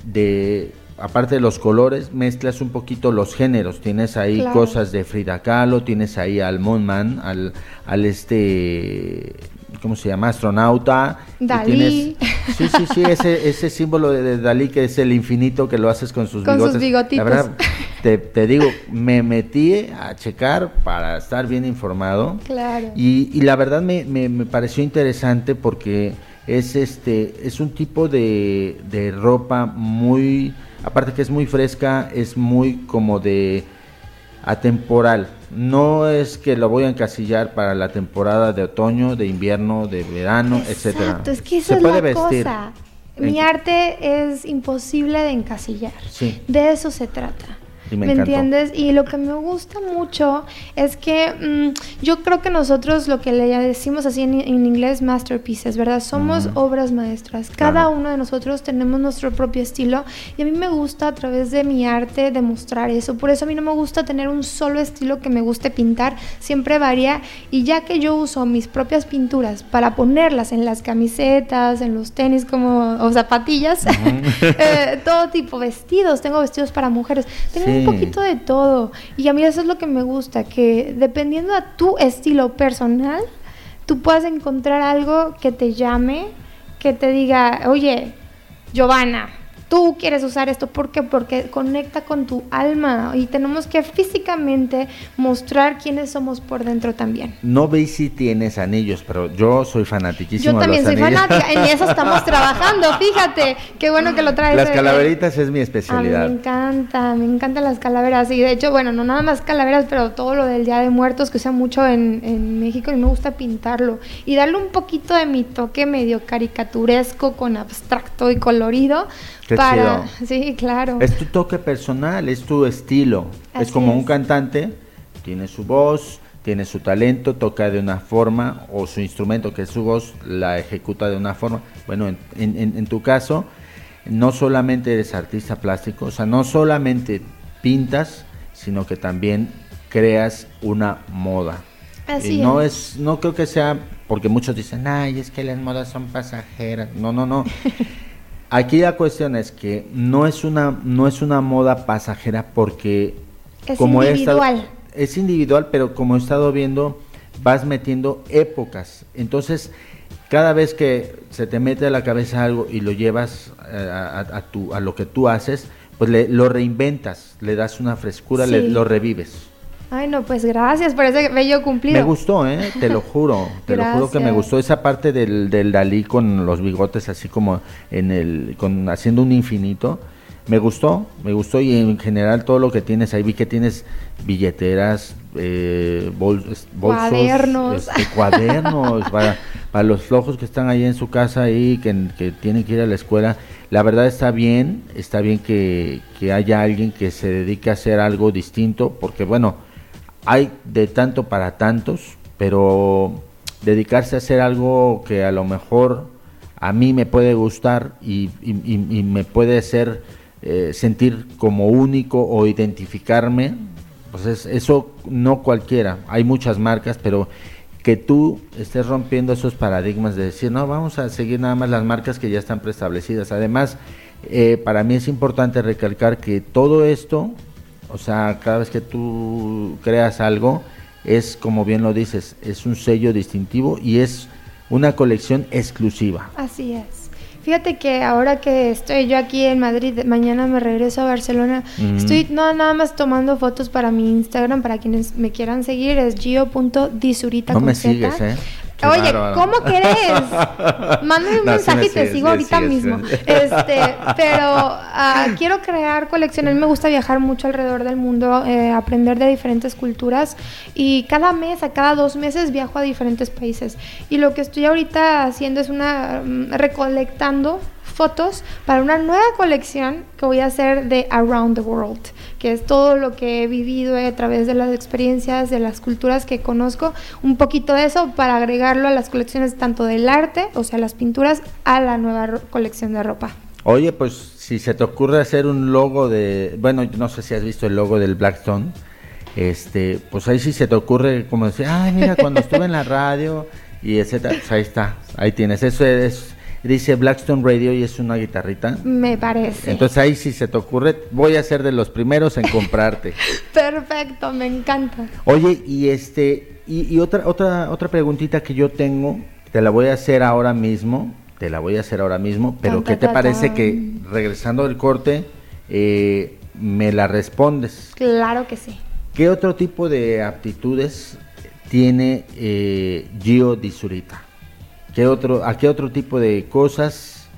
S4: de, aparte de los colores, mezclas un poquito los géneros, tienes ahí
S12: Claro.
S4: cosas de Frida Kahlo, tienes ahí al Moonman, al, al este, ¿cómo se llama? Astronauta.
S12: Dalí.
S4: tienes- sí, sí, sí, ese, ese símbolo de, de Dalí que es el infinito que lo haces con sus
S12: Con sus
S4: bigotes.
S12: bigotitos.
S4: La verdad, te, te digo, me metí a checar para estar bien informado.
S12: Claro.
S4: Y, y la verdad me, me- me pareció interesante porque es este es un tipo de, de ropa muy aparte que es muy fresca es muy como de atemporal no es que lo voy a encasillar para la temporada de otoño de invierno de verano etcétera
S12: Exacto, es que
S4: Se
S12: esa es
S4: puede
S12: la
S4: vestir.
S12: cosa. Mi arte es imposible de encasillar.
S4: sí
S12: De eso se trata.
S4: Y me
S12: entiendes? Y lo que me gusta mucho es que mm, yo creo que nosotros lo que le decimos así en, en inglés masterpieces, ¿verdad? Somos obras maestras. Cada
S13: Claro.
S12: uno de nosotros tenemos nuestro propio estilo y a mí me gusta a través de mi arte demostrar eso. Por eso a mí no me gusta tener un solo estilo que me guste pintar, siempre varía y ya que yo uso mis propias pinturas para ponerlas en las camisetas, en los tenis como o zapatillas, eh, todo tipo vestidos, tengo vestidos para mujeres, tengo
S13: Sí.
S12: Un poquito de todo. Y a mí eso es lo que me gusta, que dependiendo a tu estilo personal, tú puedas encontrar algo que te llame, que te diga, oye, Giovanna, tú quieres usar esto. ¿Por qué? Porque conecta con tu alma y tenemos que físicamente mostrar quiénes somos por dentro también.
S4: No veis si tienes anillos, pero yo soy fanatiquísimo
S12: Yo
S4: de
S12: también
S4: los
S12: soy
S4: anillos.
S12: fanática, en eso estamos trabajando, fíjate, qué bueno que lo traes.
S4: Las
S12: eh,
S4: calaveritas es mi
S12: A mí me
S4: especialidad.
S12: encanta, me encantan las calaveras. Y de hecho, bueno, no nada más calaveras, pero todo lo del Día de Muertos que usa mucho en, en México y me gusta pintarlo. Y darle un poquito de mi toque medio caricaturesco con abstracto y colorido.
S4: Qué
S12: para.
S4: chido.
S12: Sí, claro.
S4: Es tu toque personal, es tu estilo. es como
S12: es.
S4: un cantante, tiene su voz, tiene su talento, toca de una forma, o su instrumento, que es su voz, la ejecuta de una forma. Bueno, en, en- en- en tu caso, no solamente eres artista plástico, o sea, no solamente pintas, sino que también creas una moda.
S12: Así
S4: y no
S12: es.
S4: es, no creo que sea, porque muchos dicen, ay, es que las modas son pasajeras. No, no, no. Aquí la cuestión es que no es una, no es una moda pasajera porque
S12: Es
S4: como he estado-
S12: individual.
S4: es individual, pero como he estado viendo, vas metiendo épocas. Entonces, cada vez que se te mete a la cabeza algo y lo llevas eh, a, a- a tu- a lo que tú haces, pues le- lo reinventas, le das una frescura, le- lo revives.
S12: Ay, no, pues gracias por ese bello cumplido.
S4: Me gustó, ¿eh? Te lo juro. te lo juro que me gustó esa parte del, del Dalí con los bigotes así como en el, con haciendo un infinito. Me gustó, me gustó y en general todo lo que tienes ahí vi que tienes billeteras, eh, bol- bolsos,
S12: Cuadernos.
S4: este, cuadernos para, para los flojos que están ahí en su casa ahí que, que tienen que ir a la escuela. La verdad está bien, está bien que, que haya alguien que se dedique a hacer algo distinto porque bueno, hay de tanto para tantos, pero dedicarse a hacer algo que a lo mejor a mí me puede gustar y, me puede hacer eh, sentir como único o identificarme, pues es- eso no cualquiera. Hay muchas marcas, pero que tú estés rompiendo esos paradigmas de decir, no, vamos a seguir nada más las marcas que ya están preestablecidas. Además, eh, para mí es importante recalcar que todo esto, o sea, cada vez que tú creas algo, es como bien lo dices, es un sello distintivo y es una colección exclusiva.
S12: Así es. Fíjate que ahora que estoy yo aquí en Madrid, mañana me regreso a Barcelona. Estoy no nada más tomando fotos para mi Instagram, para quienes me quieran seguir, es gio.disurita
S4: No me sigues, ¿eh? Qué
S12: Oye,
S4: bárbaro.
S12: ¿cómo querés? Mándame un
S4: No, sí
S12: mensaje
S4: me
S12: y te sigo ahorita mismo.
S4: sí.
S12: Este, pero ah, quiero crear colecciones. Me gusta viajar mucho alrededor del mundo, eh, aprender de diferentes culturas y cada mes, a cada dos meses viajo a diferentes países. Y lo que estoy ahorita haciendo es una mm, recolectando fotos para una nueva colección que voy a hacer de Around the World, que es todo lo que he vivido a través de las experiencias, de las culturas que conozco, un poquito de eso para agregarlo a las colecciones tanto del arte, o sea, las pinturas, a la nueva colección de ropa.
S4: Oye, pues si se te ocurre hacer un logo de, bueno, no sé si has visto el logo del Blackstone, este, pues ahí sí se te ocurre como decir, ay, mira, cuando estuve en la radio y etcétera, pues ahí está, ahí tienes, eso es, dice Blackstone Radio y es una guitarrita.
S12: Me parece.
S4: Entonces ahí si se te ocurre, voy a ser de los primeros en comprarte.
S12: Perfecto, me encanta.
S4: Oye, y este, y, y otra, otra, otra preguntita que yo tengo, te la voy a hacer ahora mismo, te la voy a hacer ahora mismo, pero
S12: Tan,
S4: ¿qué te parece
S12: tan.
S4: que regresando del corte eh, me la respondes?
S12: Claro que sí.
S4: ¿Qué otro tipo de aptitudes tiene eh, Gio Di Zurita? ¿Qué otro, ¿A qué otro tipo de cosas?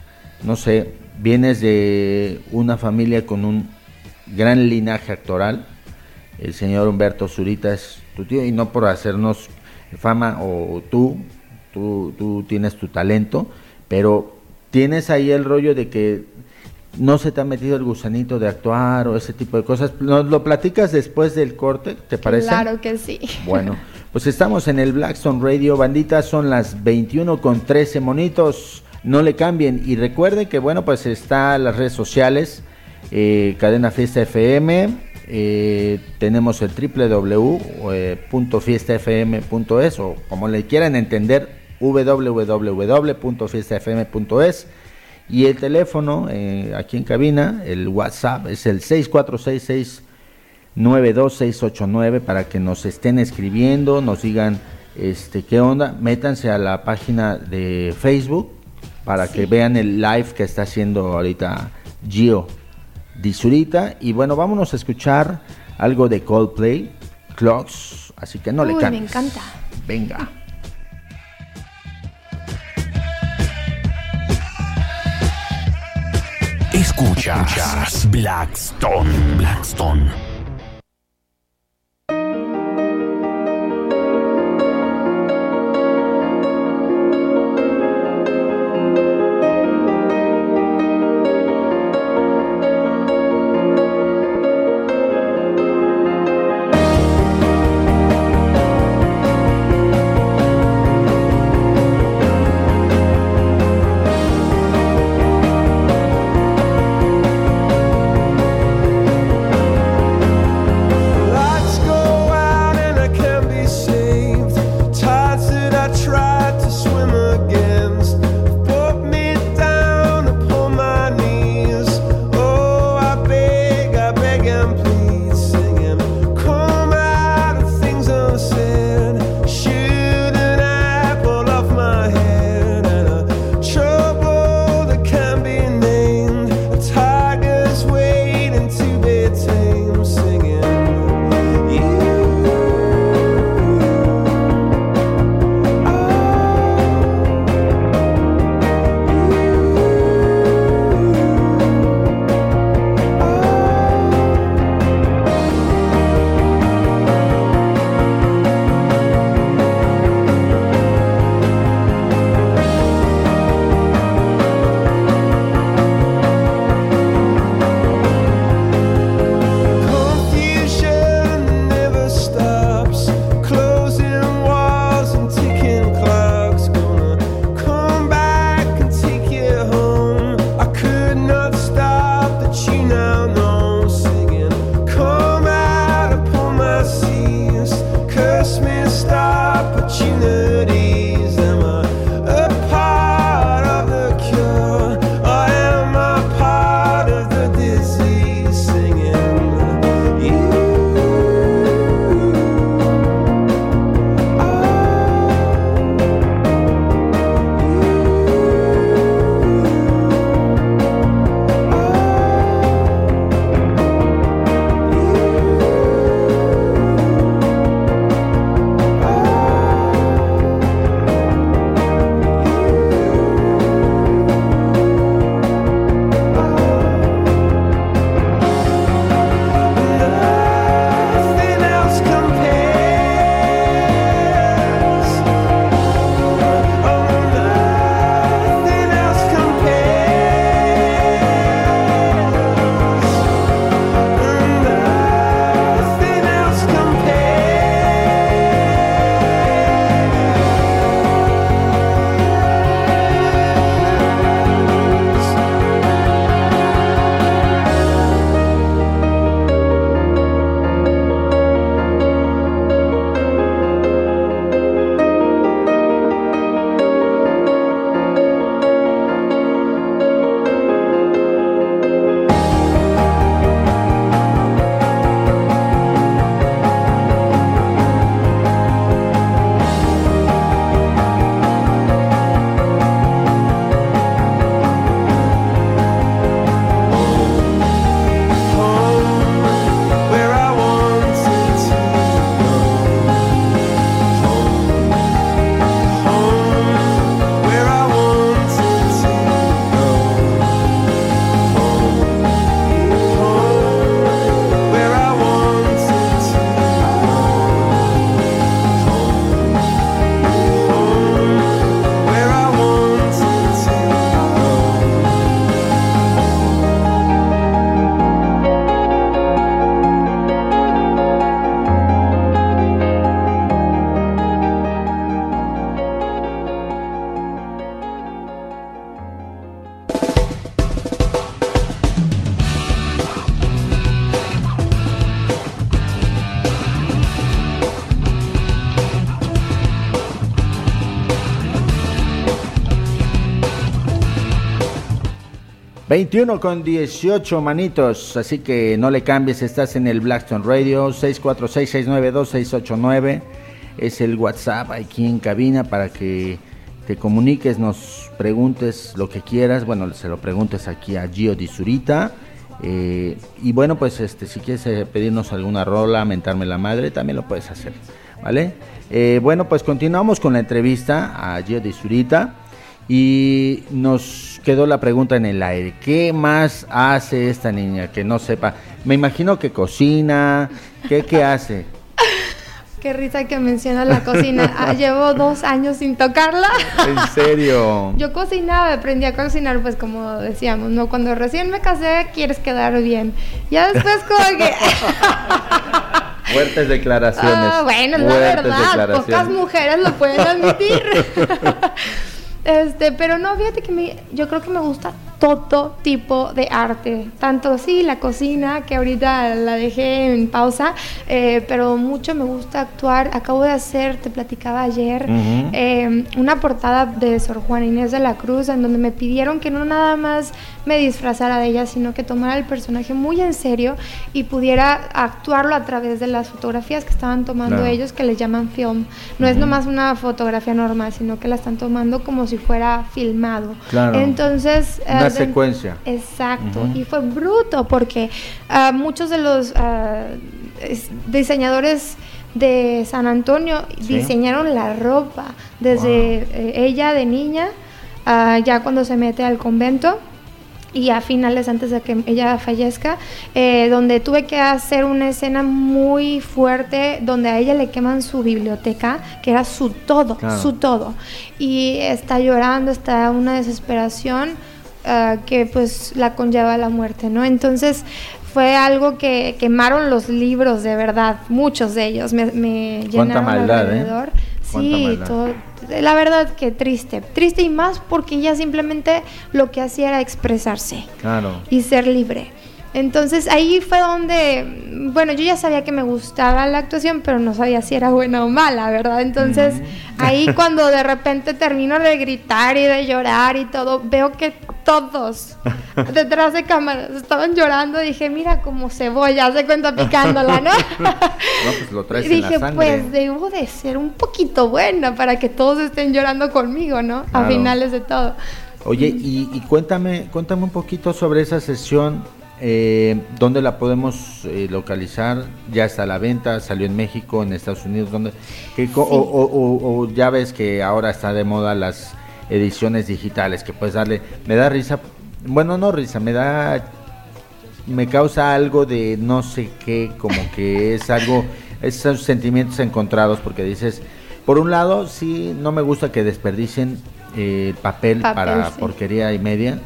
S4: No sé, vienes de una familia con un gran linaje actoral. El señor Humberto Zurita es tu tío y no por hacernos fama o tú, tú, tú tienes tu talento, pero tienes ahí el rollo de que no se te ha metido el gusanito de actuar o ese tipo de cosas. ¿Nos lo platicas después del corte? ¿Te parece?
S12: Claro que sí.
S4: Bueno, pues estamos en el Blackstone Radio, bandita, son las 21 con 13 monitos, no le cambien. Y recuerden que bueno, pues está las redes sociales, eh, Cadena Fiesta FM, eh, tenemos el www.fiestafm.es o como le quieran entender, www.fiestafm.es y el teléfono eh, aquí en cabina, el WhatsApp es el 6466 92689 para que nos estén escribiendo, nos digan este qué onda, métanse a la página de Facebook para que vean el live que está haciendo ahorita Gio Disurita y bueno, vámonos a escuchar algo de Coldplay, Clocks, así que no le
S12: cambies. me encanta.
S4: Venga.
S1: Escuchas Blackstone, Blackstone
S4: 21 con 18 manitos, así que no le cambies, estás en el Blackstone Radio 646-692-689, es el WhatsApp aquí en cabina para que te comuniques, nos preguntes lo que quieras, bueno, se lo preguntes aquí a Gio Di Zurita. Eh, y bueno, pues este, si quieres eh, pedirnos alguna rola, mentarme la madre, también lo puedes hacer, ¿vale? Eh, bueno, pues continuamos con la entrevista a Gio Di Zurita y nos quedó la pregunta en el aire. ¿Qué más hace esta niña que no sepa? Me imagino que cocina. ¿Qué, qué hace?
S12: Qué risa que mencionas la cocina. Ah, llevo dos años sin tocarla.
S4: ¿En serio?
S12: Yo cocinaba, aprendí a cocinar, pues como decíamos, ¿no? Cuando recién me casé, quieres quedar bien. Ya después como que...
S4: Fuertes declaraciones.
S12: Ah, bueno, es la
S4: fuertes
S12: verdad, pocas mujeres lo pueden admitir. Este, pero no, fíjate que me- yo creo que me gusta todo tipo de arte, tanto sí la cocina, que ahorita la dejé en pausa, eh, pero mucho me gusta actuar. Acabo de hacer, te platicaba ayer,
S14: Ujú.
S12: eh, una portada de Sor Juana Inés de la Cruz, en donde me pidieron que no nada más me disfrazara de ella, sino que tomara el personaje muy en serio y pudiera actuarlo a través de las fotografías que estaban tomando
S14: Claro.
S12: ellos, que les llaman film. No es
S14: Ujú.
S12: nomás una fotografía normal, sino que la están tomando como si fuera filmado.
S4: Claro.
S12: Entonces...
S4: Una secuencia.
S12: Exacto, y fue bruto porque ah, muchos de los ah, es- diseñadores de San Antonio
S14: Sí.
S12: diseñaron la ropa desde eh, ella de niña, ah, ya cuando se mete al convento y a finales antes de que ella fallezca, eh, donde tuve que hacer una escena muy fuerte donde a ella le queman su biblioteca, que era su todo,
S14: Claro.
S12: su todo. Y está llorando, está una desesperación ah, que pues la conlleva a la muerte, ¿no? Entonces fue algo que quemaron los libros de verdad, muchos de ellos, me, me llenaron
S4: maldad, ¿eh?
S12: alrededor.
S4: Cuánta
S12: Sí, todo, la verdad que triste, triste y más porque ella simplemente lo que hacía era expresarse
S4: Claro.
S12: y ser libre. Entonces ahí fue donde, bueno, yo ya sabía que me gustaba la actuación, pero no sabía si era buena o mala, ¿verdad? Entonces ahí cuando de repente termino de gritar y de llorar y todo, veo que todos detrás de cámaras estaban llorando, dije, mira como cebolla, se cuenta picándola, ¿no?
S4: No, pues lo traes
S12: Y
S4: en la
S12: dije,
S4: sangre.
S12: pues debo de ser un poquito buena para que todos estén llorando conmigo, ¿no? A finales de todo.
S4: Oye, y, y cuéntame, cuéntame un poquito sobre esa sesión. Eh, ¿Dónde la podemos eh, localizar? ¿Ya está a la venta? ¿Salió en México, en Estados Unidos? ¿Dónde? ¿Qué
S12: Sí.
S4: o, o- o- o ya ves que ahora está de moda las ediciones digitales, que puedes darle... Me da risa, bueno, no risa, me da... Me causa algo de no sé qué, como que es algo, esos sentimientos encontrados, porque dices, por un lado, sí, no me gusta que desperdicien eh, papel,
S12: Papel,
S4: para
S12: sí.
S4: porquería y media.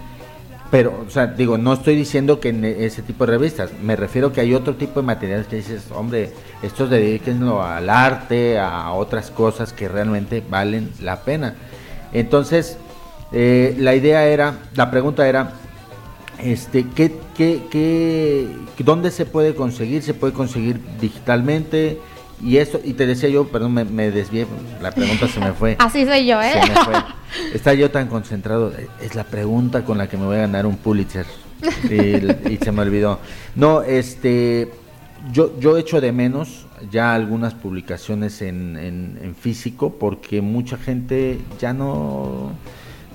S4: Pero, o sea, digo, no estoy diciendo que en ese tipo de revistas, me refiero que hay otro tipo de materiales que dices, hombre, estos dedíquenlo al arte, a otras cosas que realmente valen la pena. Entonces, eh, la idea era, la pregunta era, este, ¿qué, qué, qué, ¿dónde se puede conseguir? ¿Se puede conseguir digitalmente? Y eso, y te decía yo, perdón, me, me desvié, la pregunta se me fue.
S12: Así soy yo, ¿eh?
S4: Se me fue. Estaba yo tan concentrado. Es la pregunta con la que me voy a ganar un Pulitzer. Y, y se me olvidó. No, este. Yo, yo echo de menos ya algunas publicaciones en, en- en físico porque mucha gente ya no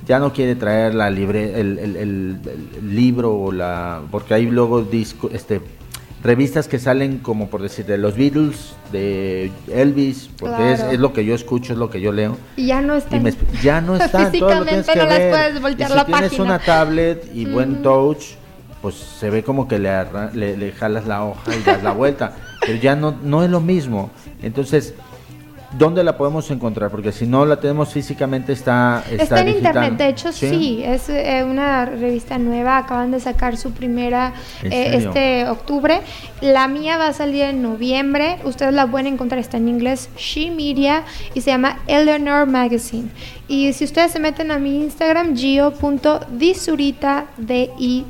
S4: ya no quiere traer la libre el, el- el- el libro o la porque hay luego disco este revistas que salen como por decir de los Beatles de Elvis porque es,
S12: Claro.
S4: es lo que yo escucho es lo que yo leo
S12: Y ya no
S4: y
S12: está.
S4: me ya no está, todo lo
S12: Físicamente no las puedes voltear
S4: y si
S12: la
S4: tienes
S12: página.
S4: una tablet y buen
S12: Ujú.
S4: touch, pues se ve como que le, le, le jalas la hoja y das la vuelta, pero ya no, no es lo mismo. Entonces, ¿dónde la podemos encontrar? Porque si no la tenemos físicamente está está,
S12: Está en
S4: digital.
S12: internet, de hecho sí, es eh, una revista nueva, acaban de sacar su primera
S4: ¿En
S12: eh, este octubre. La mía va a salir en noviembre, ustedes la pueden encontrar, está en inglés, She Media, y se llama Eleanor Magazine. Y si ustedes se meten a mi Instagram, gio.disurita, D-I-Z-U-R-I-T-A,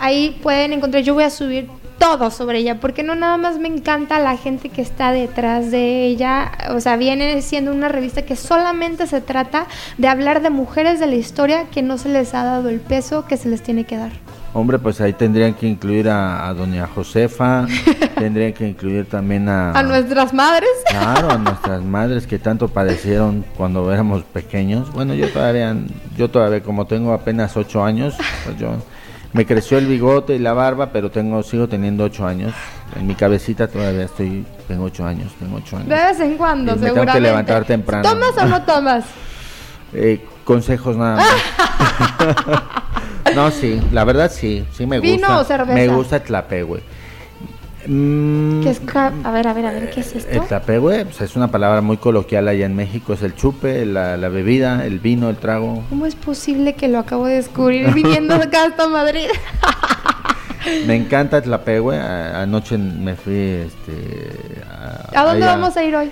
S12: ahí pueden encontrar, yo voy a subir todo sobre ella, porque no nada más me encanta la gente que está detrás de ella, o sea, viene siendo una revista que solamente se trata de hablar de mujeres de la historia que no se les ha dado el peso que se les tiene que dar.
S4: Hombre, pues ahí tendrían que incluir a, a doña Josefa, tendrían que incluir también a...
S12: A nuestras madres.
S4: Claro, a nuestras madres que tanto padecieron cuando éramos pequeños. Bueno, yo todavía, yo todavía como tengo apenas ocho años, pues yo me creció el bigote y la barba, pero tengo, sigo teniendo ocho años. En mi cabecita todavía estoy, tengo ocho años, tengo ocho años.
S12: De vez en cuando,
S4: Y me tengo que
S12: seguramente.
S4: levantar temprano.
S12: ¿Tomas o no tomas?
S4: Eh, consejos nada más. no, sí, la verdad sí, sí me
S12: ¿Vino
S4: gusta.
S12: o cerveza?
S4: Me gusta el tlapegue. Mm,
S12: ¿Qué es a ver, a ver, a ver, ¿qué es esto?
S4: el tlapegue pues, es una palabra muy coloquial allá en México, es el chupe, la, la bebida, el vino, el trago.
S12: ¿Cómo es posible que lo acabo de descubrir viniendo acá hasta Madrid?
S4: Me encanta el tlapegue, a- anoche me fui este,
S12: ¿A dónde
S4: allá-
S12: vamos a ir hoy?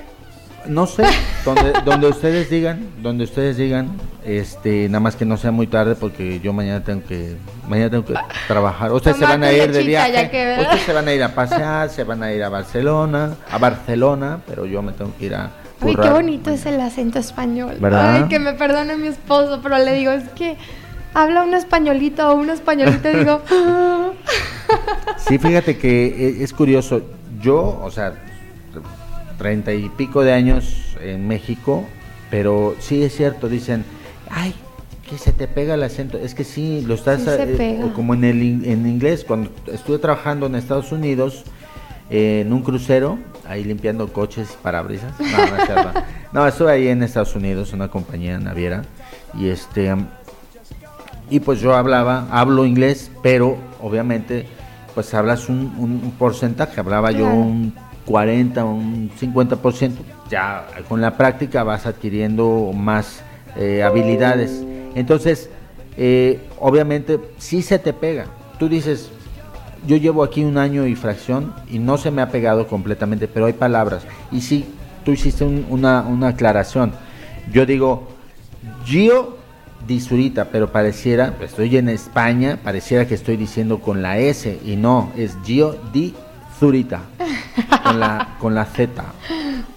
S4: No sé, donde, donde ustedes digan, donde ustedes digan, este, nada más que no sea muy tarde porque yo mañana tengo que, mañana tengo que trabajar. Ustedes se van a ir de viaje, ustedes se van a ir a pasear, se van a ir a Barcelona, a Barcelona, pero yo me tengo que ir a
S12: Ay, qué bonito es el acento español.
S4: ¿Verdad?
S12: Ay, que me perdone mi esposo, pero le digo, es que habla un españolito o un españolito y digo.
S4: Sí, fíjate que e- es curioso. Yo, o sea, treinta y pico de años en México, pero sí es cierto, dicen, ay, que se te pega el acento. Es que sí, lo estás,
S12: Sí se
S4: eh, como en el en inglés, cuando estuve trabajando en Estados Unidos, eh, en un crucero, ahí limpiando coches y parabrisas. No, no, estuve ahí en Estados Unidos, una compañía naviera, y este... Y pues yo hablaba, hablo inglés, pero obviamente pues hablas un, porcentaje, hablaba yo un 40, un 50%, ya con la práctica vas adquiriendo más eh, habilidades. Entonces, eh, obviamente sí se te pega. Tú dices, yo llevo aquí un año y fracción y no se me ha pegado completamente, pero hay palabras. Y sí, tú hiciste un- una, una aclaración. Yo digo, Gio di Zurita, pero pareciera, estoy en España, pareciera que estoy diciendo con la S y no, es Gio di Zurita, con la, con la Z,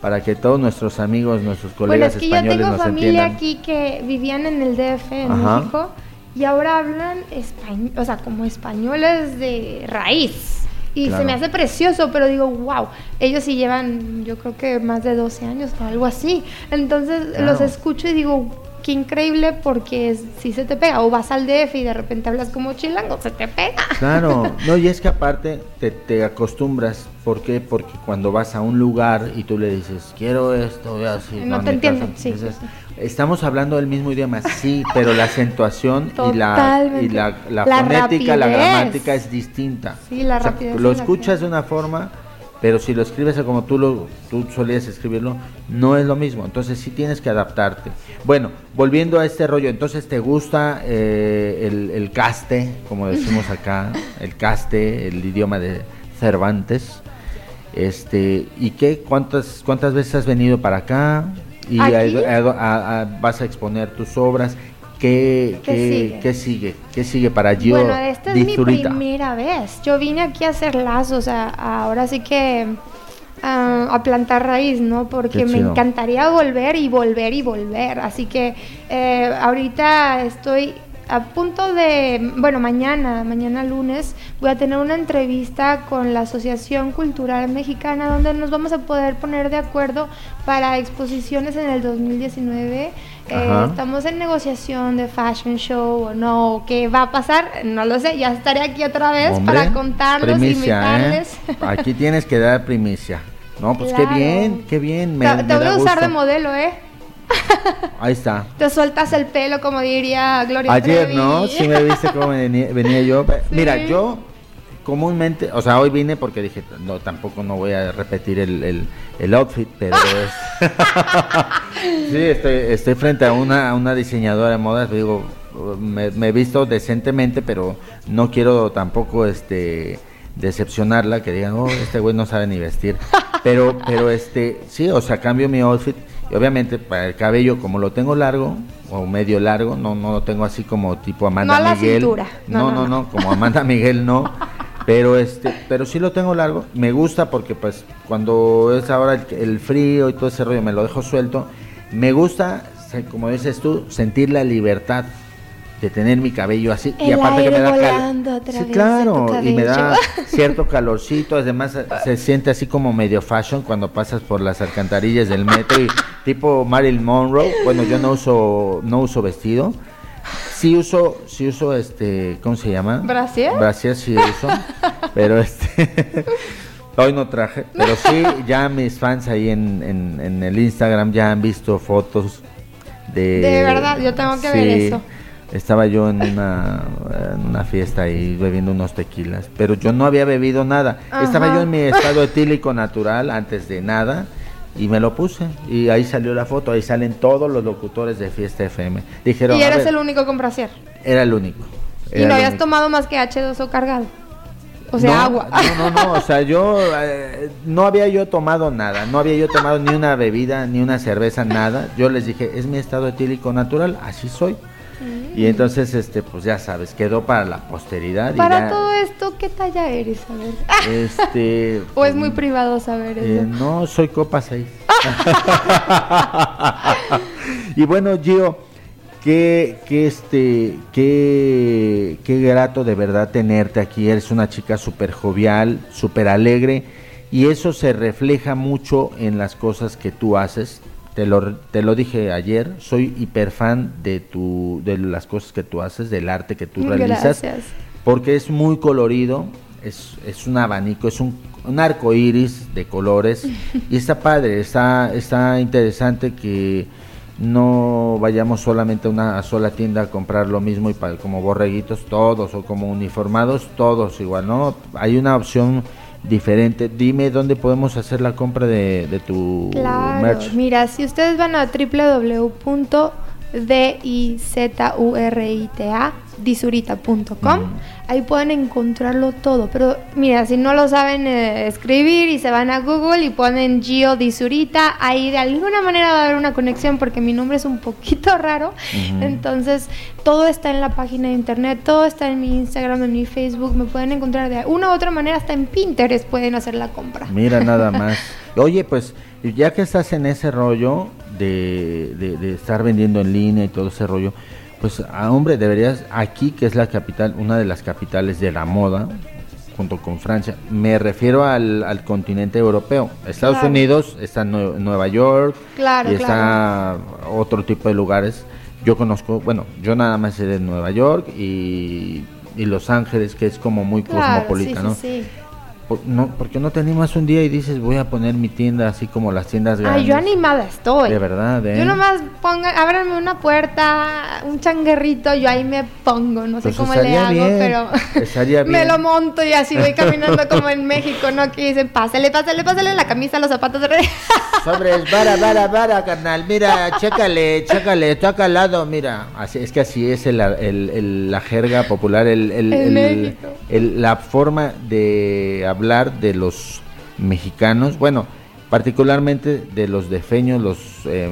S4: para que todos nuestros amigos, nuestros
S12: Bueno,
S4: colegas
S12: es que yo tengo familia
S4: entiendan.
S12: aquí que vivían en el DF, en
S4: Ajá.
S12: México, y ahora hablan español, o sea, como españoles de raíz. Y
S4: Claro.
S12: se me hace precioso, pero digo, wow, ellos sí llevan, yo creo que más de 12 años o algo así. Entonces
S4: Claro.
S12: los escucho y digo, qué increíble porque es- sí se te pega. O vas al DF y de repente hablas como chilango, se te pega.
S4: Claro, no, y es que aparte te, te acostumbras, ¿por qué? Porque cuando vas a un lugar y tú le dices, quiero esto, y así,
S12: No
S4: en
S12: te
S4: mi
S12: entienden,
S4: casa",
S12: sí,
S4: dices,
S12: sí,
S4: Estamos hablando el mismo idioma, sí, pero la acentuación y la, y la, la
S12: La
S4: fonética, la gramática es distinta.
S12: Sí, la
S4: O sea,
S12: rapidez
S4: Lo escuchas de una forma, pero si lo escribes como tú, lo, tú solías escribirlo, no es lo mismo. Entonces sí tienes que adaptarte. Bueno, volviendo a este rollo, entonces te gusta eh, el, el caste, como decimos acá, el caste, el idioma de Cervantes. Este, ¿y qué? ¿Cuántas, cuántas veces has venido para acá? ¿Y a- vas a exponer tus obras? ¿Qué,
S12: ¿Qué
S4: qué,
S12: sigue?
S4: qué sigue? ¿Qué sigue para Gio
S12: Bueno, esta es mi primera vez. Yo vine aquí a hacer lazos, a- ahora sí que a plantar raíz, ¿no? Porque me encantaría volver y volver y volver. Así que eh, ahorita estoy a punto de, bueno, mañana, mañana lunes, voy a tener una entrevista con la Asociación Cultural Mexicana donde nos vamos a poder poner de acuerdo para exposiciones en el 2019. Eh, estamos en negociación de fashion show o no, qué va a pasar, no lo sé, ya estaré aquí otra vez
S4: Hombre,
S12: para contarles,
S4: primicia,
S12: invitarles.
S4: ¿eh? Aquí tienes que dar primicia. No, pues qué bien, qué bien. Me,
S12: te
S4: me
S12: voy
S4: da
S12: a usar de modelo, ¿eh?
S4: Ahí está.
S12: Te sueltas el pelo, como diría Gloria
S4: Ayer,
S12: Trevi.
S4: ¿no? Sí me viste cómo venía, venía yo. Mira, yo comúnmente, o sea, hoy vine porque dije, no, tampoco no voy a repetir el, el, el outfit, pero es... sí, estoy, estoy frente a una, a una diseñadora de modas, digo, me, me he visto decentemente, pero no quiero tampoco, este decepcionarla, que digan, oh, este güey no sabe ni vestir. Pero, pero este, sí, o sea, cambio mi outfit y obviamente para el cabello, como lo tengo largo o medio largo, no, no lo tengo así como tipo Amanda
S12: No a la
S4: Miguel. No, no, no, como Amanda Miguel no. Pero este, pero sí lo tengo largo. Me gusta porque pues cuando es ahora el, el frío y todo ese rollo me lo dejo suelto. Me gusta, como dices tú, sentir la libertad. de tener mi cabello así y
S12: El
S4: aparte que me da cal-
S12: volando a través
S4: Sí, claro, y me da cierto calorcito, además se siente así como medio fashion cuando pasas por las alcantarillas del metro y tipo Marilyn Monroe. Bueno, yo no uso no uso vestido. Sí uso sí uso este, ¿cómo se llama?
S12: ¿Brasier?
S4: Brasier sí uso, pero este Hoy no traje, pero sí, ya mis fans ahí en, en, en el Instagram ya han visto fotos de...
S12: De verdad, yo tengo que ver eso.
S4: Estaba yo en una, en una fiesta ahí bebiendo unos tequilas, pero yo no había bebido nada. Estaba yo en mi estado etílico natural antes de nada y me lo puse. Y ahí salió la foto, ahí salen todos los locutores de Fiesta FM. Dijeron,
S12: y
S4: "A
S12: eres
S4: ver",
S12: el único con brasier.
S4: era el único.
S12: Y no habías
S4: único.
S12: tomado más que H2O cargado. O sea,
S4: No,
S12: agua.
S4: No, no, no, o sea, yo eh, no había yo tomado nada, no había yo tomado ni una bebida, ni una cerveza, nada. Yo les dije, es mi estado etílico natural, así soy.
S12: Mm.
S4: Y entonces, este, pues ya sabes, quedó para la posteridad. y
S12: Para
S4: ya,
S12: todo esto, ¿qué talla eres? A ver.
S4: Este,
S12: ¿O es muy privado saber
S4: eh,
S12: eso?
S4: no, soy copa 6. y bueno, Gio, qué, qué, este, qué, qué grato de verdad tenerte aquí. Eres una chica súper jovial, súper alegre. Y eso se refleja mucho en las cosas que tú haces. Te lo, te lo dije ayer, soy hiper fan de, tu, de las cosas que tú haces, del arte que tú realizas
S12: Gracias.
S4: porque es muy colorido, es, es un abanico, es un, un arco iris de colores y está padre, está, está interesante que no vayamos solamente a una sola tienda a comprar lo mismo y pa- como borreguitos todos o como uniformados todos igual, ¿no? Hay una opción diferente. Dime dónde podemos hacer la compra de, de tu
S12: Claro,
S4: merch.
S12: mira, si ustedes van a www.dizurita, disurita.com, ahí pueden encontrarlo todo. Pero mira, si no lo saben eh, escribir y se van a Google y ponen Gio Disurita, ahí de alguna manera va a haber una conexión porque mi nombre es un poquito raro. Entonces, todo está en la página de internet, todo está en mi Instagram, en mi Facebook. Me pueden encontrar de una u otra manera, hasta en Pinterest pueden hacer la compra.
S4: Mira nada más. Oye, pues ya que estás en ese rollo de, de- de estar vendiendo en línea y todo ese rollo, pues ah, hombre, deberías aquí, que es la capital, una de las capitales de la moda, junto con Francia, me refiero al, al continente europeo. Estados
S12: Claro.
S4: Unidos está Nue- Nueva York
S12: Claro,
S4: y está otro tipo de lugares. Yo conozco, bueno, yo nada más sé de Nueva York y, y Los Ángeles, que es como muy cosmopolita,
S12: sí,
S4: ¿no?
S12: sí, sí.
S4: Por- no, ¿Por qué no te animas un día y dices voy a poner mi tienda así como las tiendas grandes?
S12: Ay, yo animada estoy.
S4: De verdad, ¿eh?
S12: Yo nomás pongan, ábranme una puerta, un changuerrito, yo ahí me pongo, no sé
S4: Pues
S12: cómo le hago,
S4: bien,
S12: pero me lo monto y así voy caminando como en México, ¿no? Que dicen, pásale, pásale, pásale la camisa, los zapatos.
S4: Sobres, vara, vara, vara, carnal. Mira, chécale, chécale, está acá al lado, mira. Así, es que así es el- el- el- la jerga popular, el- la forma de hablar de los mexicanos. Bueno, particularmente de los defeños, los eh,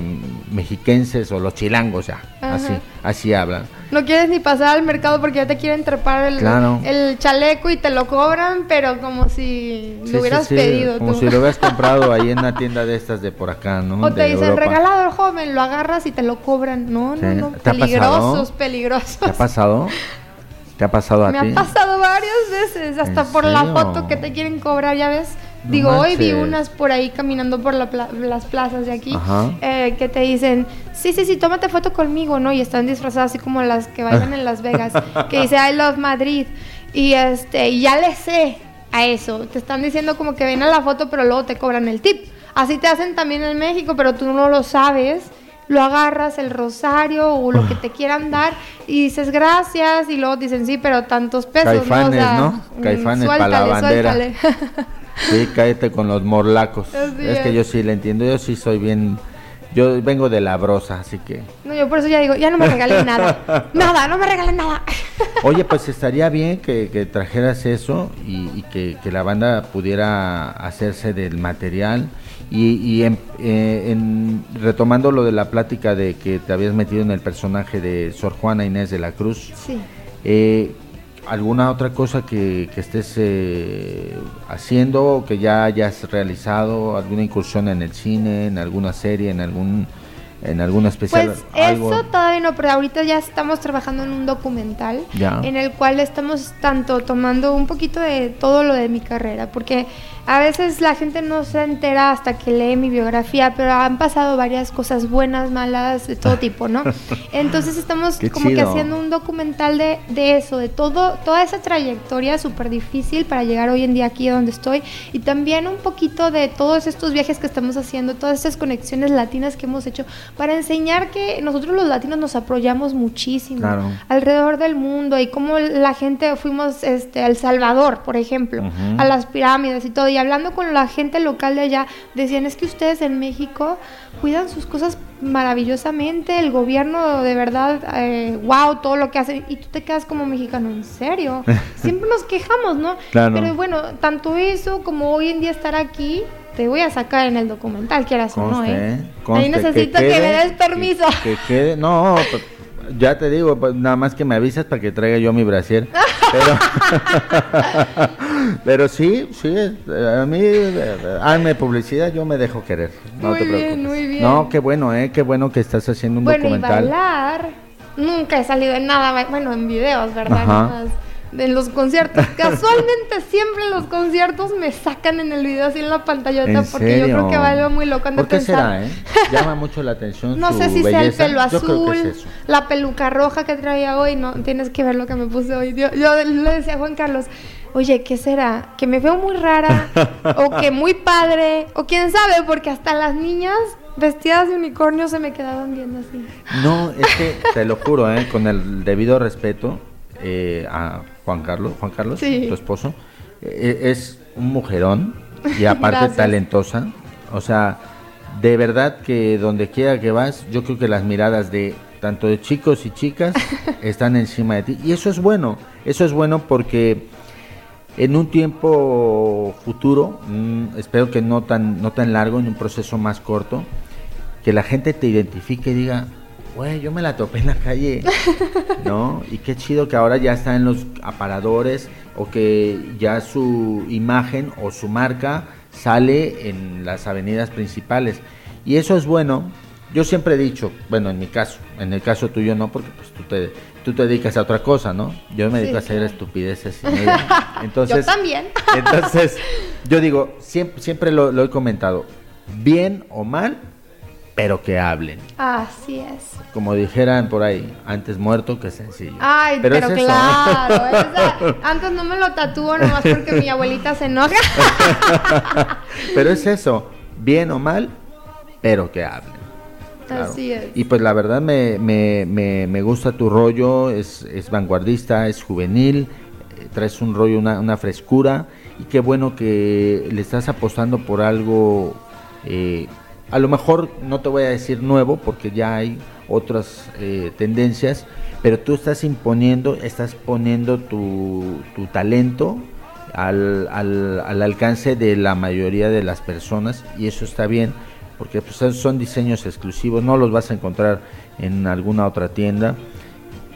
S4: mexiquenses o los chilangos, ya.
S12: Ajá.
S4: Así, así hablan.
S12: No quieres ni pasar al mercado porque ya te quieren trepar el,
S4: Claro.
S12: el chaleco y te lo cobran, pero como si
S4: Sí,
S12: lo hubieras
S4: sí,
S12: pedido
S4: Como
S12: tú.
S4: si lo hubieras comprado ahí en una tienda de estas de por acá, ¿no?
S12: O te
S4: De
S12: dicen, regalado al joven, lo agarras y te lo cobran. No, no, no.
S4: ¿Te ha
S12: Peligrosos, peligrosos.
S4: ¿Te ha pasado? ¿Te ha pasado a
S12: Me
S4: ti?
S12: ha pasado varias veces, hasta
S4: ¿En
S12: por la
S4: serio?
S12: foto que te quieren cobrar, ya ves.
S4: No
S12: Digo, hoy vi unas por ahí caminando por la pla- las plazas de aquí eh, que te dicen, sí, sí, sí, tómate foto conmigo, ¿no? Y están disfrazadas así como las que bailan en Las Vegas, que dice I love Madrid. Y este, y ya le sé a eso. Te están diciendo como que ven a la foto, pero luego te cobran el tip. Así te hacen también en México, pero tú no lo sabes. Lo agarras el rosario o lo que te quieran dar y dices gracias y luego dicen sí, pero tantos pesos, ¿no? O
S4: Caifanes,
S12: sea,
S4: ¿no?
S12: mm,
S4: Caifanes para la bandera.
S12: suéltale.
S4: Sí, cállate con los morlacos.
S12: Así
S4: es que
S12: es.
S4: yo sí le entiendo, yo sí soy bien... Yo vengo de la brosa, así que...
S12: No, yo por eso ya digo, ya no me regalen nada. Nada, no me regalen nada.
S4: Oye, pues estaría bien que, que trajeras eso y, y que, que la banda pudiera hacerse del material. Y, y en- eh, en- retomando lo de la plática de que te habías metido en el personaje de Sor Juana Inés de la Cruz,
S12: Sí.
S4: eh, ¿alguna otra cosa que, que estés eh, haciendo o que ya hayas realizado? ¿Alguna incursión en el cine, en alguna serie, en algún en alguna especial
S12: Pues
S4: algo.
S12: eso todavía no, pero ahorita ya estamos trabajando en un documental
S4: Ya.
S12: en el cual estamos tanto tomando un poquito de todo lo de mi carrera, porque a veces la gente no se entera hasta que lee mi biografía, pero han pasado varias cosas buenas, malas, de todo tipo, ¿no? Entonces estamos
S4: Qué
S12: como que haciendo un documental de, de eso, de todo, toda esa trayectoria súper difícil para llegar hoy en día aquí donde estoy y también un poquito de todos estos viajes que estamos haciendo, todas estas conexiones latinas que hemos hecho para enseñar que nosotros los latinos nos apoyamos muchísimo
S4: Claro.
S12: alrededor del mundo y cómo la gente fuimos este a El Salvador, por ejemplo, a las pirámides y todo y hablando con la gente local de allá decían es que ustedes en México cuidan sus cosas maravillosamente, el gobierno de verdad, eh, wow, todo lo que hacen y tú te quedas como mexicano, en serio, siempre nos quejamos, ¿no?
S4: Claro.
S12: Pero bueno, tanto eso como hoy en día estar aquí te voy a sacar en el documental, quieras o no, ¿eh?
S4: Conste,
S12: Ahí necesito que,
S4: quede-
S12: me des permiso.
S4: Que, que quede, no, pues, ya te digo, pues, nada más que me avisas para que traiga yo mi brasier. Pero, pero sí, sí, eh, a mí, eh, hazme publicidad, yo me dejo querer. No
S12: Muy
S4: te
S12: bien, muy bien.
S4: No, qué bueno, eh, qué bueno que estás haciendo un
S12: Bueno, y
S4: documental.
S12: bailar. Nunca he salido en nada, bueno, en videos, ¿verdad?
S4: Ajá.
S12: En los conciertos. Casualmente siempre en los conciertos me sacan en el video así en la pantallota
S4: ¿En
S12: porque yo creo que bailo muy loco.
S4: ¿Por qué
S12: pensar.
S4: será, eh? Llama mucho la atención
S12: No
S4: su
S12: sé si sea el pelo azul,
S4: es
S12: la peluca roja que traía hoy. No, tienes que ver lo que me puse hoy. Yo, yo le decía a Juan Carlos, oye, ¿qué será? ¿Que me veo muy rara? ¿O que muy padre? ¿O quién sabe? Porque hasta las niñas vestidas de unicornio se me quedaban viendo así.
S4: No, es que te lo juro, ¿eh? con el debido respeto eh, a Juan Carlos, Juan Carlos,
S12: Sí.
S4: tu esposo, eh, es un mujerón y aparte
S12: Gracias.
S4: talentosa. O sea, de verdad que donde quiera que vas, yo creo que las miradas de tanto de chicos y chicas están encima de ti. Y eso es bueno, eso es bueno porque en un tiempo futuro, mm, espero que no tan, no tan largo, en un proceso más corto, que la gente te identifique y diga, güey, yo me la topé en la calle, ¿no? Y qué chido que ahora ya está en los aparadores o que ya su imagen o su marca sale en las avenidas principales. Y eso es bueno. Yo siempre he dicho, bueno, en mi caso, en el caso tuyo no, porque pues tú te, tú te dedicas a otra cosa, ¿no? Yo me
S12: Sí,
S4: dedico a hacer estupideces. y media. Entonces,
S12: yo también.
S4: entonces, yo digo, siempre, siempre lo, lo he comentado, bien o mal, pero que hablen.
S12: Así es.
S4: Como dijeran por ahí, antes muerto que sencillo.
S12: Ay, pero,
S4: es eso.
S12: claro, esa- antes no me lo tatúo nomás porque mi abuelita se enoja.
S4: pero es eso, bien o mal, pero que hablen. Claro.
S12: Así es.
S4: Y pues la verdad me, me, me, me gusta tu rollo, es, es vanguardista, es juvenil, eh, traes un rollo, una, una frescura y qué bueno que le estás apostando por algo, eh, a lo mejor no te voy a decir nuevo porque ya hay otras eh, tendencias, pero tú estás imponiendo, estás poniendo tu, tu talento al, al, al alcance de la mayoría de las personas y eso está bien porque pues, son- diseños exclusivos, no los vas a encontrar en alguna otra tienda.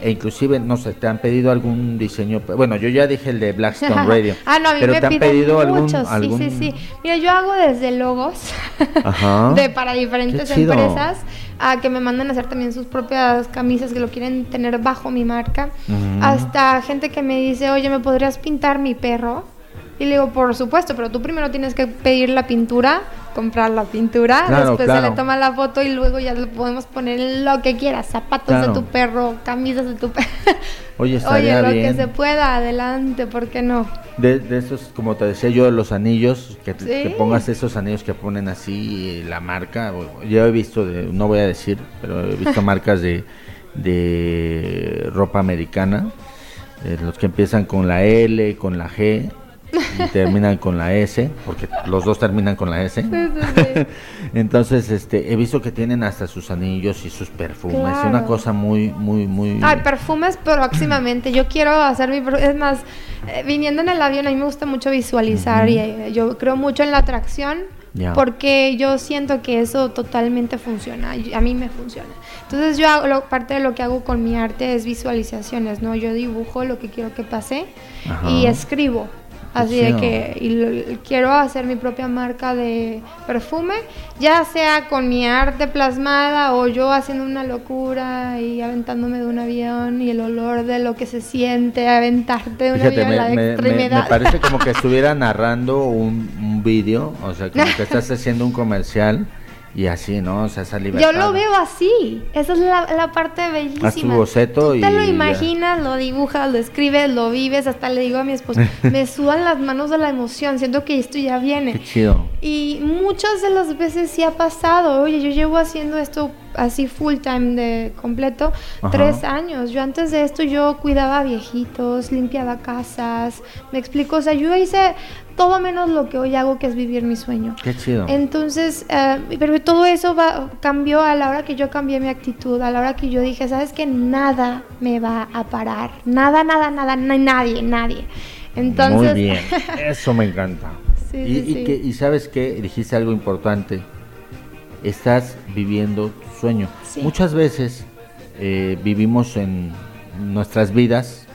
S4: E inclusive, no sé, ¿te han pedido algún diseño? Bueno, yo ya dije el de Blackstone Radio.
S12: ah, no, a mí
S4: pero
S12: me
S4: ¿te han pedido
S12: muchos,
S4: algún-
S12: sí, sí, sí. Mira, yo hago desde logos
S4: Ajá.
S12: de para diferentes empresas a que me manden a hacer también sus propias camisas que lo quieren tener bajo mi marca. Hasta gente que me dice, oye, ¿me podrías pintar mi perro? Y le digo, por supuesto, pero tú primero tienes que pedir la pintura, comprar la pintura,
S4: Claro,
S12: después
S4: claro.
S12: se le toma la foto y luego ya le podemos poner lo que quieras, zapatos
S4: Claro.
S12: de tu perro, camisas de tu perro.
S4: Oye,
S12: Oye, lo
S4: bien.
S12: que se pueda, adelante, ¿por qué no?
S4: De, de esos, como te decía yo, los anillos, que, te-
S12: Sí.
S4: que pongas esos anillos que ponen así, la marca. Yo he visto, de, no voy a decir, pero he visto marcas de, de ropa americana, eh, los que empiezan con la L, con la G y terminan con la S, porque los dos terminan con la S.
S12: Sí, sí, sí.
S4: Entonces, este, he visto que tienen hasta sus anillos y sus perfumes,
S12: Claro.
S4: una cosa muy, muy, muy.
S12: Ay, perfumes próximamente. Yo quiero hacer mi... Es más, eh, viniendo en el avión, a mí me gusta mucho visualizar y eh, yo creo mucho en la atracción
S4: Ya.
S12: porque yo siento que eso totalmente funciona. A mí me funciona. Entonces yo hago, lo- parte de lo que hago con mi arte es visualizaciones, ¿no? Yo dibujo lo que quiero que pase
S4: Ajá.
S12: y escribo. Así de que y lo- quiero hacer mi propia marca de perfume, ya sea con mi arte plasmada o yo haciendo una locura y aventándome de un avión y el olor de lo que se siente aventarte de un
S4: Fíjate,
S12: avión a la
S4: me, me-
S12: extremidad.
S4: me parece como que estuviera narrando un, un vídeo, o sea, como que estás haciendo un comercial y así, ¿no? O sea, esa libertad.
S12: Yo lo veo así, esa es la, la parte bellísima.
S4: Haz tu boceto
S12: Tú
S4: y
S12: te lo
S4: ya.
S12: imaginas, lo dibujas, lo escribes, lo vives, hasta le digo a mi esposo, me sudan las manos de la emoción, siento que esto ya viene.
S4: Qué chido.
S12: Y muchas de las veces sí ha pasado, oye, yo llevo haciendo esto así full time de completo
S4: Ajá.
S12: tres años. Yo antes de esto yo cuidaba viejitos, limpiaba casas, me explico, o sea, yo hice todo menos lo que hoy hago, que es vivir mi sueño.
S4: Qué chido.
S12: Entonces, eh, pero todo eso va, cambió a la hora que yo cambié mi actitud, a la hora que yo dije, sabes que nada me va a parar, nada, nada, nada, na- nadie, nadie. Entonces,
S4: Muy bien, eso me encanta.
S12: Sí,
S4: y,
S12: sí,
S4: y
S12: sí.
S4: que- y sabes que dijiste algo importante, estás viviendo tu sueño.
S12: Sí.
S4: Muchas veces eh, vivimos en nuestras vidas,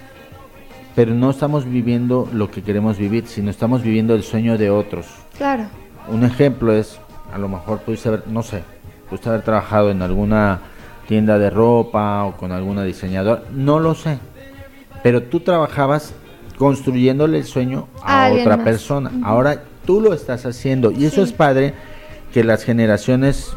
S4: pero no estamos viviendo lo que queremos vivir, sino estamos viviendo el sueño de otros.
S12: claro,
S4: Un ejemplo es, a lo mejor pudiste haber, no sé, pudiste haber trabajado en alguna tienda de ropa o con alguna diseñadora, no lo sé, pero tú trabajabas construyéndole el sueño
S12: A
S4: otra
S12: más.
S4: persona. Ahora tú lo estás haciendo y eso es padre que las generaciones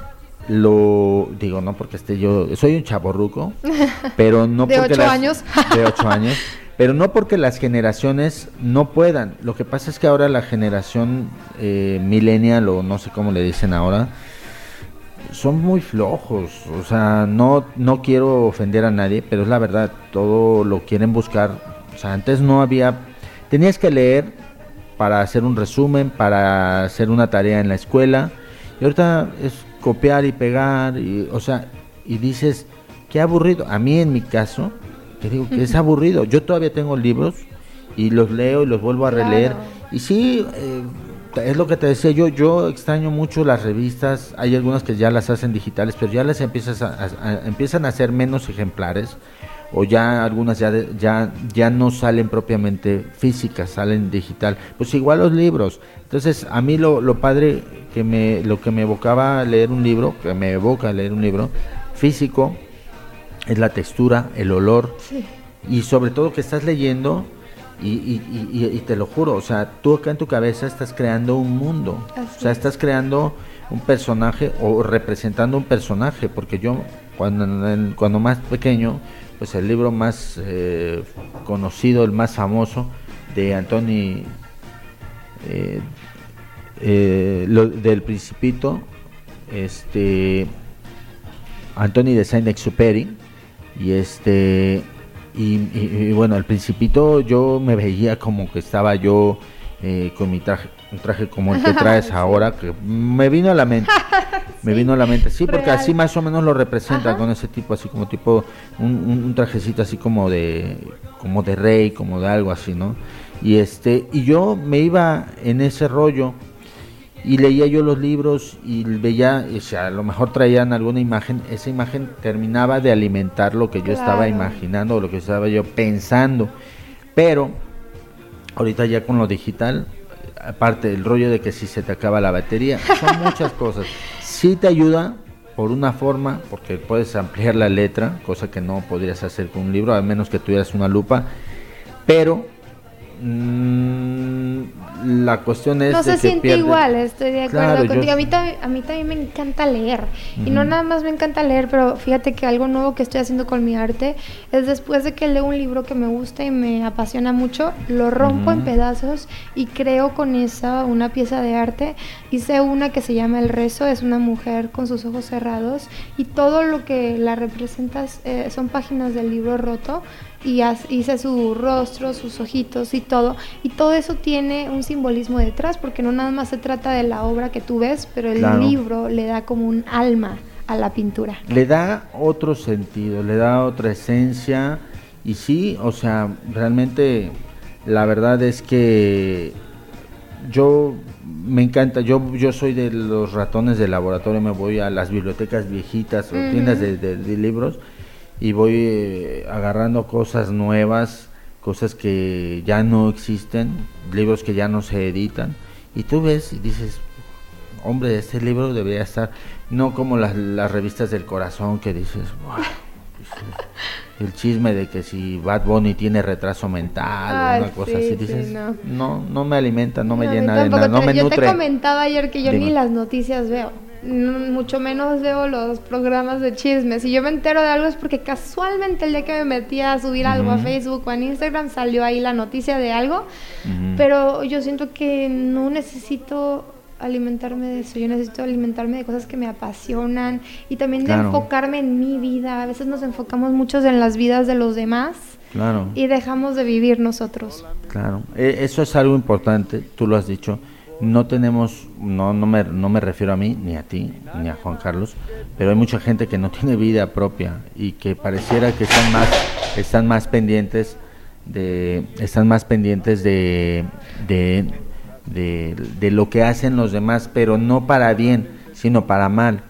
S4: lo digo no porque esté yo soy un chaborruco pero no
S12: De
S4: porque
S12: ocho
S4: las-
S12: años.
S4: de ocho años pero no porque las generaciones no puedan. Lo que pasa es que ahora la generación eh, millennial o no sé cómo le dicen ahora son muy flojos. O sea no no quiero ofender a nadie pero es la verdad todo lo quieren buscar. O sea antes no había tenías que leer para hacer un resumen para hacer una tarea en la escuela y ahorita es copiar y pegar y o sea y dices qué aburrido a mí en mi caso te digo que es aburrido. Yo todavía tengo libros y los leo y los vuelvo a releer.
S12: Claro.
S4: y sí eh, es lo que te decía yo yo extraño mucho las revistas. Hay algunas que ya las hacen digitales pero ya las empiezas a, a- a- empiezan a hacer menos ejemplares o ya algunas ya ya ya no salen propiamente físicas salen digital pues igual los libros entonces a mí lo, lo padre que me lo que me evocaba leer un libro que me evoca leer un libro físico es la textura el olor
S12: sí.
S4: y sobre todo que estás leyendo y, y- y- y- te lo juro, o sea, tú acá en tu cabeza estás creando un mundo,
S12: Así
S4: o sea,
S12: es.
S4: estás creando un personaje o representando un personaje, porque yo cuando, cuando más pequeño, pues el libro más eh, conocido, el más famoso de Antoni, eh, eh, lo- del Principito, este, Antoni de Saint-Exupéry, y este y, y- y bueno el principito yo me veía como que estaba yo eh, con mi traje un traje como el que traes ahora que me vino a la mente me vino a la mente sí porque
S12: Real.
S4: así más o menos lo representa
S12: Ajá.
S4: con ese tipo así como tipo un, un- un trajecito así como de como de rey como de algo así no y este y yo me iba en ese rollo y leía yo los libros y veía, o sea, a lo mejor traían alguna imagen, esa imagen terminaba de alimentar lo que yo estaba imaginando o lo que estaba yo pensando. Pero ahorita ya con lo digital, aparte del rollo de que si se te acaba la batería, son muchas cosas. Sí te ayuda por una forma, porque puedes ampliar la letra, cosa que no podrías hacer con un libro, a menos que tuvieras una lupa, pero mm, la cuestión es
S12: No se siente igual, estoy de acuerdo
S4: Claro, yo-
S12: contigo. A mí, también, a mí también me encanta leer. Y no nada más me encanta leer, pero fíjate que algo nuevo que estoy haciendo con mi arte es después de que leo un libro que me gusta y me apasiona mucho, lo rompo en
S4: Ujú.
S12: pedazos y creo con esa una pieza de arte. Hice una que se llama El Rezo, es una mujer con sus ojos cerrados y todo lo que la representa es, eh, son páginas del libro roto y hice su rostro, sus ojitos y todo. Y todo eso tiene un simbolismo detrás, porque no nada más se trata de la obra que tú ves, pero el
S4: Claro.
S12: libro le da como un alma a la pintura.
S4: le da otro sentido, le da otra esencia y sí, o sea, realmente la verdad es que yo me encanta, yo yo soy de los ratones de laboratorio, me voy a las bibliotecas viejitas o
S12: Ujú.
S4: tiendas de, de- de libros y voy eh, agarrando cosas nuevas cosas que ya no existen, libros que ya no se editan, y tú ves y dices, hombre, este libro debería estar, no como las, las revistas del corazón que dices, "Buah", dices, el chisme de que si Bad Bunny tiene retraso mental
S12: Ay,
S4: o una cosa
S12: sí,
S4: así,
S12: sí,
S4: dices,
S12: no.
S4: no, no me alimenta, no me
S12: No,
S4: llena de nada, no me
S12: yo
S4: nutre.
S12: te comentaba ayer que yo
S4: Dime.
S12: ni las noticias veo. Mucho menos veo los programas de chismes. Si yo me entero de algo es porque casualmente el día que me metí a subir algo a. Facebook o en Instagram salió ahí la noticia de algo. Pero yo siento que no necesito alimentarme de eso. Yo necesito alimentarme de cosas que me apasionan y también de enfocarme en mi vida. A veces nos enfocamos muchos en las vidas de los demás
S4: Claro.
S12: y dejamos de vivir nosotros.
S4: Claro, e- eso es algo importante, tú lo has dicho. No tenemos, no, no, me, no me refiero a mí, ni a ti, ni a Juan Carlos, pero hay mucha gente que no tiene vida propia y que pareciera que están más, están más pendientes de, están más pendientes de, de, de, lo que hacen los demás, pero no para bien, sino para mal.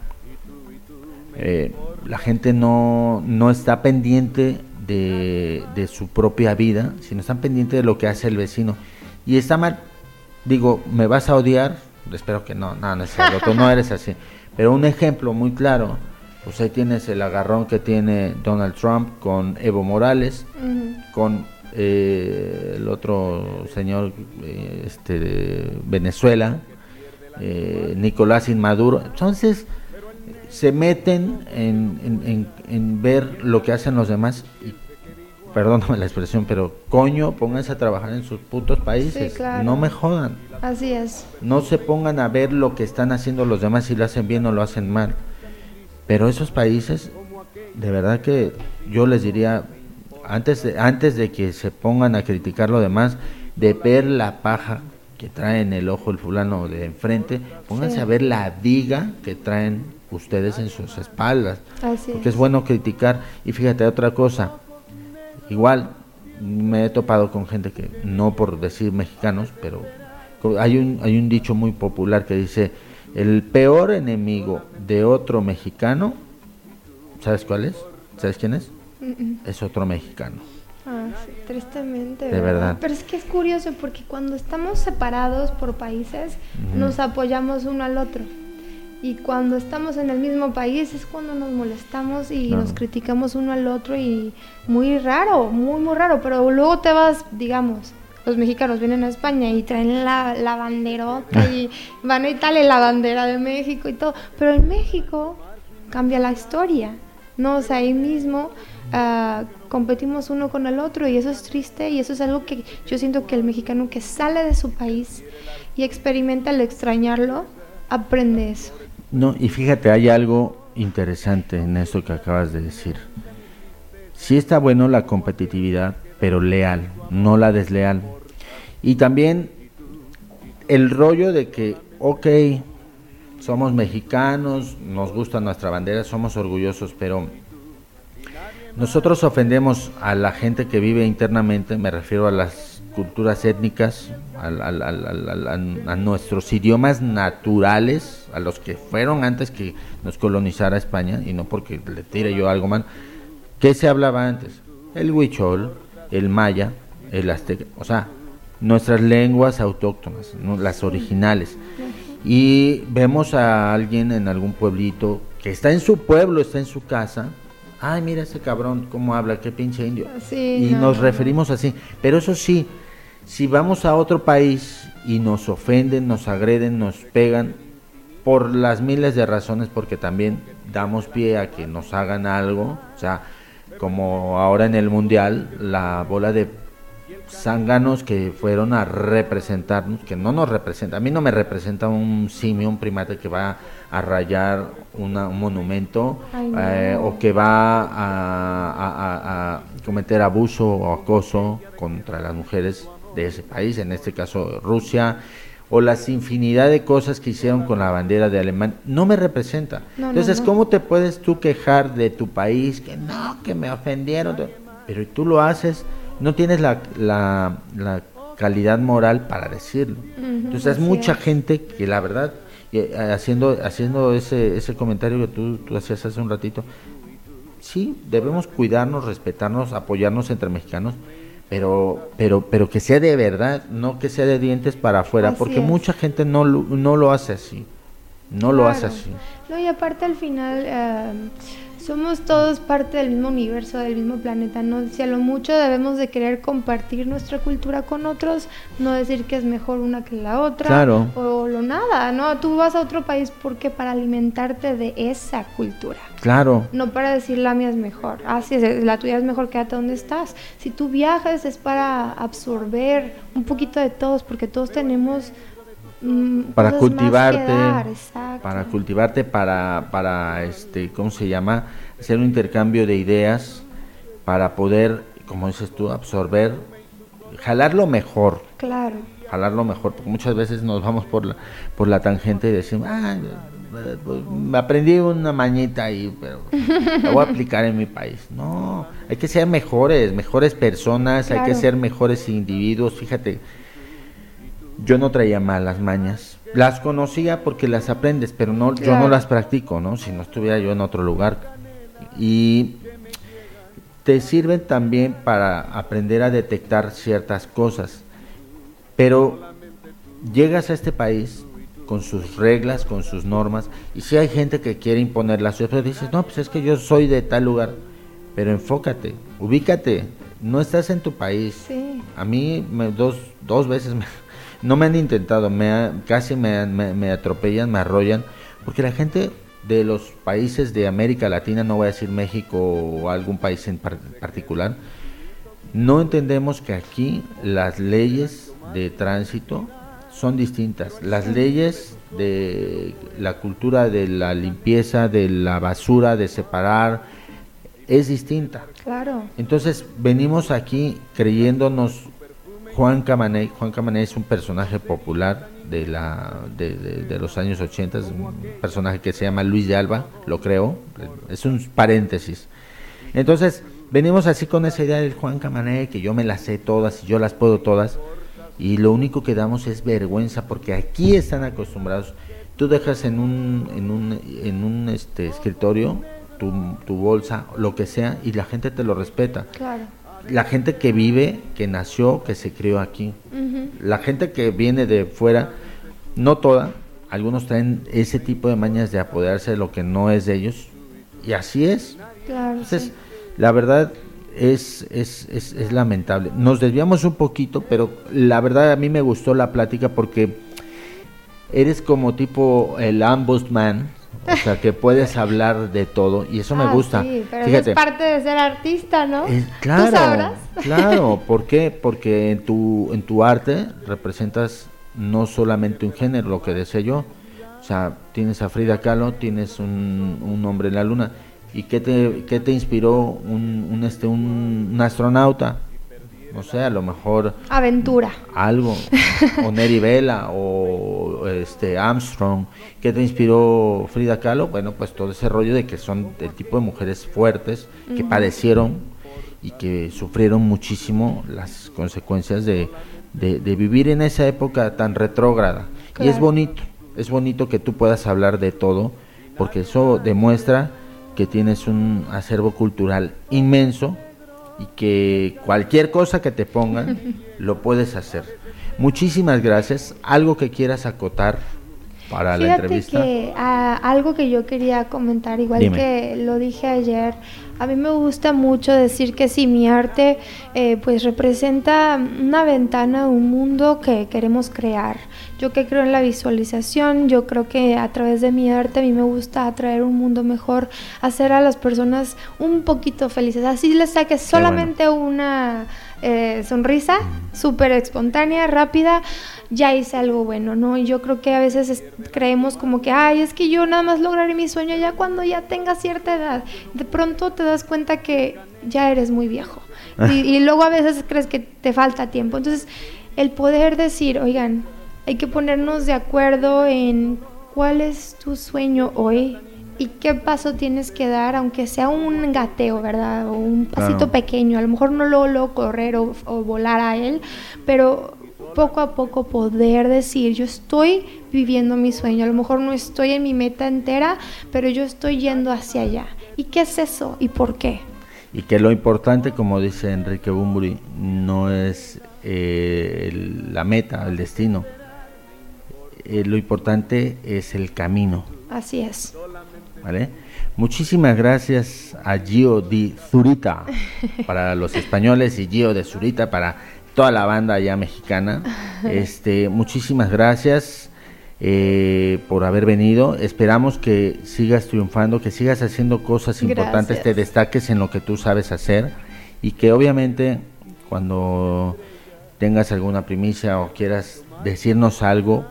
S4: Eh, la gente no, no está pendiente de, de su propia vida, sino están pendientes de lo que hace el vecino. Y está mal. Digo, ¿me vas a odiar? Espero que no, no, no es cierto, tú no eres así. Pero un ejemplo muy claro, pues ahí tienes el agarrón que tiene Donald Trump con Evo Morales, con eh, el otro señor eh, este, de Venezuela, eh, Nicolás Inmaduro. Entonces, se meten en, en- en- en ver lo que hacen los demás y perdóname la expresión, pero coño, pónganse a trabajar en sus putos países,
S12: claro.
S4: no me jodan,
S12: Así es.
S4: no se pongan a ver lo que están haciendo los demás si lo hacen bien o lo hacen mal. Pero esos países, de verdad que yo les diría, antes de, antes de que se pongan a criticar lo demás, de ver la paja que trae en el ojo el fulano de enfrente, pónganse
S12: Sí.
S4: a ver la viga que traen ustedes en sus espaldas.
S12: Así
S4: Porque
S12: es.
S4: es bueno criticar. Y fíjate, otra cosa, igual me he topado con gente que, no por decir mexicanos, pero hay un, hay un dicho muy popular que dice, el peor enemigo de otro mexicano, ¿sabes cuál es? ¿Sabes quién es? Es otro mexicano.
S12: Ah, sí, tristemente.
S4: De verdad.
S12: Pero es que es curioso porque cuando estamos separados por países, nos apoyamos uno al otro. Y cuando estamos en el mismo país es cuando nos molestamos y
S4: Claro.
S12: nos criticamos uno al otro y muy raro, muy, muy raro. Pero luego te vas, digamos, los mexicanos vienen a España y traen la, la banderota y van a Italia la bandera de México y todo. Pero en México cambia la historia, ¿no? O sea, ahí mismo ah, competimos uno con el otro y eso es triste y eso es algo que yo siento que el mexicano que sale de su país y experimenta el extrañarlo, aprende eso.
S4: No, y fíjate, hay algo interesante en esto que acabas de decir. Sí está bueno la competitividad, pero leal, no la desleal. Y también el rollo de que, ok, somos mexicanos, nos gusta nuestra bandera, somos orgullosos, pero nosotros ofendemos a la gente que vive internamente, me refiero a las culturas étnicas, al- al- al- al- al- a, a nuestros idiomas naturales, a los que fueron antes que nos colonizara España, y no porque le tire yo algo mal. ¿Qué se hablaba antes? El huichol, el maya, el azteca, o sea, nuestras lenguas autóctonas, ¿no? las originales. Y vemos a alguien en algún pueblito que está en su pueblo, está en su casa. Ay, mira ese cabrón, cómo habla, qué pinche indio.
S12: Sí,
S4: y
S12: no,
S4: nos
S12: no,
S4: referimos así. Pero eso sí, si vamos a otro país y nos ofenden, nos agreden, nos pegan, por las miles de razones, porque también damos pie a que nos hagan algo, o sea, como ahora en el Mundial, la bola de zánganos que fueron a representarnos, que no nos representa, a mí no me representa un simio, un primate que va a rayar una- un monumento
S12: Ay, no.
S4: eh, o que va a, a- a- a cometer abuso o acoso contra las mujeres de ese país, en este caso Rusia, o las infinidad de cosas que hicieron con la bandera de Alemania, no me representa.
S12: No,
S4: Entonces,
S12: no.
S4: ¿cómo te puedes tú quejar de tu país? Que no, que me ofendieron. Pero tú lo haces, no tienes la, la, la calidad moral para decirlo. Entonces, hay mucha
S12: es.
S4: gente que la verdad, eh, haciendo, haciendo ese, ese comentario que tú, tú hacías hace un ratito, sí, debemos cuidarnos, respetarnos, apoyarnos entre mexicanos, pero, pero, pero que sea de verdad, no que sea de dientes para afuera,
S12: Así
S4: porque
S12: es.
S4: mucha gente no, lo- no lo hace así, no lo hace así.
S12: No, y aparte al final eh, somos todos parte del mismo universo, del mismo planeta, ¿no? Si a lo mucho debemos de querer compartir nuestra cultura con otros, no decir que es mejor una que la otra,
S4: Claro.
S12: o lo nada, ¿no? Tú vas a otro país porque para alimentarte de esa cultura.
S4: Claro,
S12: No para decir la mía es mejor. Ah, sí, es- la tuya es mejor, quédate donde estás. Si tú viajas es para absorber un poquito de todos, porque todos tenemos
S4: para
S12: más que
S4: cultivarte,
S12: dar,
S4: para cultivarte, para, para, este, ¿cómo se llama? Hacer un intercambio de ideas, para poder, como dices tú, absorber, jalar lo mejor,
S12: Claro.
S4: jalar lo mejor, porque muchas veces nos vamos por la, por la tangente y decimos, ah, pues, me aprendí una mañita ahí, pero la voy a aplicar en mi país. No, hay que ser mejores, mejores personas, hay que ser mejores individuos. Fíjate, yo no traía malas mañas. Las conocía porque las aprendes, pero no, yo no las practico, ¿no? Si no estuviera yo en otro lugar. Y te sirven también para aprender a detectar ciertas cosas. Pero llegas a este país con sus reglas, con sus normas, y si hay gente que quiere imponer las suyas, pero dices, no, pues es que yo soy de tal lugar, pero enfócate, ubícate, no estás en tu país.
S12: Sí.
S4: A mí me- dos, dos veces me- no me han intentado, me ha- casi me, me atropellan, me arrollan, porque la gente de los países de América Latina, no voy a decir México o algún país en par- particular, no entendemos que aquí las leyes de tránsito son distintas. Las leyes de la cultura de la limpieza, de la basura, de separar, es distinta.
S12: Claro.
S4: Entonces venimos aquí creyéndonos Juan Camané. Juan Camané es un personaje popular de, la, de, de- de los años 80, es un personaje que se llama Luis de Alba, lo creo, es un paréntesis. Entonces venimos así con esa idea del Juan Camané, que yo me las sé todas y yo las puedo todas, y lo único que damos es vergüenza, porque aquí están acostumbrados. Tú dejas en un, en un, en un este, escritorio tu, tu bolsa, lo que sea, y la gente te lo respeta.
S12: Claro.
S4: La gente que vive, que nació, que se crió aquí. La gente que viene de fuera, no toda, algunos traen ese tipo de mañas de apoderarse de lo que no es de ellos, y así es.
S12: Claro.
S4: Entonces,
S12: sí.
S4: la verdad es, es, es, es lamentable. Nos desviamos un poquito, pero la verdad a mí me gustó la plática porque eres como tipo el ombudsman, o sea, que puedes hablar de todo y eso me
S12: Ah,
S4: gusta.
S12: Sí, pero
S4: Fíjate,
S12: es parte de ser artista, ¿no?
S4: es-
S12: ¿Tú
S4: claro,
S12: sabrás?
S4: claro, ¿por qué? Porque en tu, en tu arte representas no solamente un género, lo que decía yo, o sea, tienes a Frida Kahlo, tienes un, un hombre en la luna, ¿y qué te, qué te inspiró un, un, este, un, un astronauta? No sé, a lo mejor
S12: Aventura.
S4: algo, o Neri Vela, o este Armstrong, ¿qué te inspiró Frida Kahlo? Bueno, pues todo ese rollo de que son el tipo de mujeres fuertes que padecieron y que sufrieron muchísimo las consecuencias de, de- de vivir en esa época tan retrógrada. Y es bonito, es bonito que tú puedas hablar de todo, porque eso demuestra que tienes un acervo cultural inmenso y que cualquier cosa que te pongan lo puedes hacer. Muchísimas gracias. ¿Algo que quieras acotar para la
S12: Fíjate
S4: entrevista?
S12: que ah, algo que yo quería comentar, igual
S4: Dime.
S12: que lo dije ayer, a mí me gusta mucho decir que si mi arte eh, pues representa una ventana, un mundo que queremos crear. Yo que creo en la visualización, yo creo que a través de mi arte a mí me gusta atraer un mundo mejor, hacer a las personas un poquito felices. Así les saques
S14: bueno.
S12: solamente una eh, sonrisa súper espontánea, rápida, ya hice algo bueno, ¿no? Y yo creo que a veces es- creemos como que, ay, es que yo nada más lograré mi sueño ya cuando ya tenga cierta edad. De pronto te das cuenta que ya eres muy viejo. Y, y luego a veces crees que te falta tiempo. Entonces, el poder decir, oigan, hay que ponernos de acuerdo en cuál es tu sueño hoy y qué paso tienes que dar, aunque sea un gateo, ¿verdad? O un pasito
S14: Claro.
S12: pequeño, a lo mejor no luego, luego correr o, o volar a él, pero poco a poco poder decir, yo estoy viviendo mi sueño, a lo mejor no estoy en mi meta entera, pero yo estoy yendo hacia allá. ¿Y qué es eso? ¿Y por qué?
S4: y que lo importante, como dice Enrique Bumburi, no es eh, el- la meta, el destino. Eh, lo importante es el camino.
S12: Así es.
S4: ¿Vale? Muchísimas gracias a Gio di Zurita para los españoles y Gio de Zurita para toda la banda allá mexicana. Este, muchísimas gracias eh, por haber venido. Esperamos que sigas triunfando, que sigas haciendo cosas importantes,
S12: Gracias.
S4: te destaques en lo que tú sabes hacer y que obviamente cuando tengas alguna primicia o quieras decirnos algo,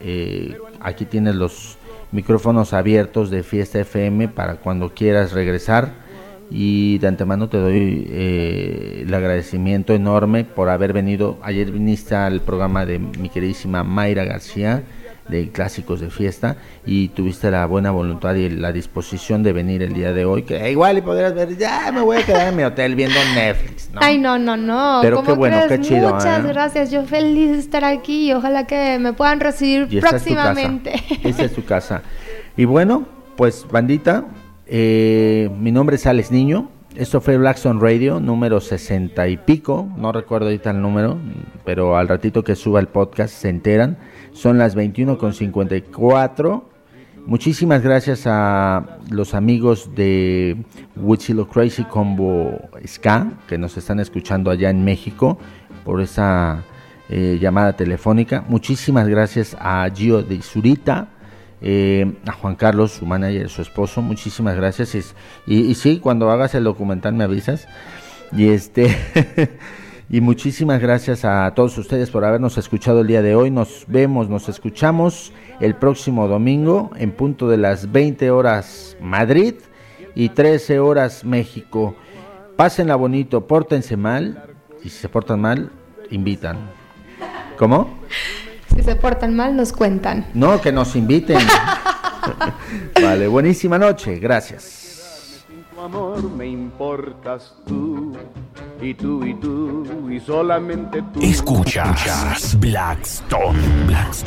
S4: eh, aquí tienes los micrófonos abiertos de Fiesta FM para cuando quieras regresar y de antemano te doy eh, el agradecimiento enorme por haber venido. Ayer viniste al programa de mi queridísima Mayra García de Clásicos de Fiesta y tuviste la buena voluntad y la disposición de venir el día de hoy, que igual y podrías ver, ya me voy a quedar en mi hotel viendo Netflix. ¿no?
S12: Ay, no, no, no.
S4: Pero
S12: ¿Cómo
S4: qué bueno,
S12: crees?
S4: qué chido,
S12: Muchas
S4: ¿eh?
S12: gracias. Yo feliz de estar aquí y ojalá que me puedan recibir
S4: Y
S12: próximamente.
S4: Esta es tu casa. Y bueno, pues bandita, eh, mi nombre es Alex Niño. Esto fue Blackstone Radio número 60 y pico. No recuerdo ahorita el número, pero al ratito que suba el podcast se enteran. Son las 21 con 54. Muchísimas gracias a los amigos de Wichilo Crazy Combo Ska que nos están escuchando allá en México por esa eh, llamada telefónica. Muchísimas gracias a Gio de Zurita, eh, a Juan Carlos, su manager, su esposo. Muchísimas gracias. Y, y, sí, cuando hagas el documental me avisas. Y este. Y muchísimas gracias a todos ustedes por habernos escuchado el día de hoy. Nos vemos, nos escuchamos el próximo domingo en punto de las 20 horas Madrid y 13 horas México. Pásenla bonito, pórtense mal y si se portan mal, invitan. ¿Cómo?
S12: Si se portan mal, nos cuentan.
S4: No, que nos inviten. vale, buenísima noche, gracias.
S2: tu amor me importas tú y tú y tú y solamente tú.
S1: Escuchas Blackstone. Blackstone.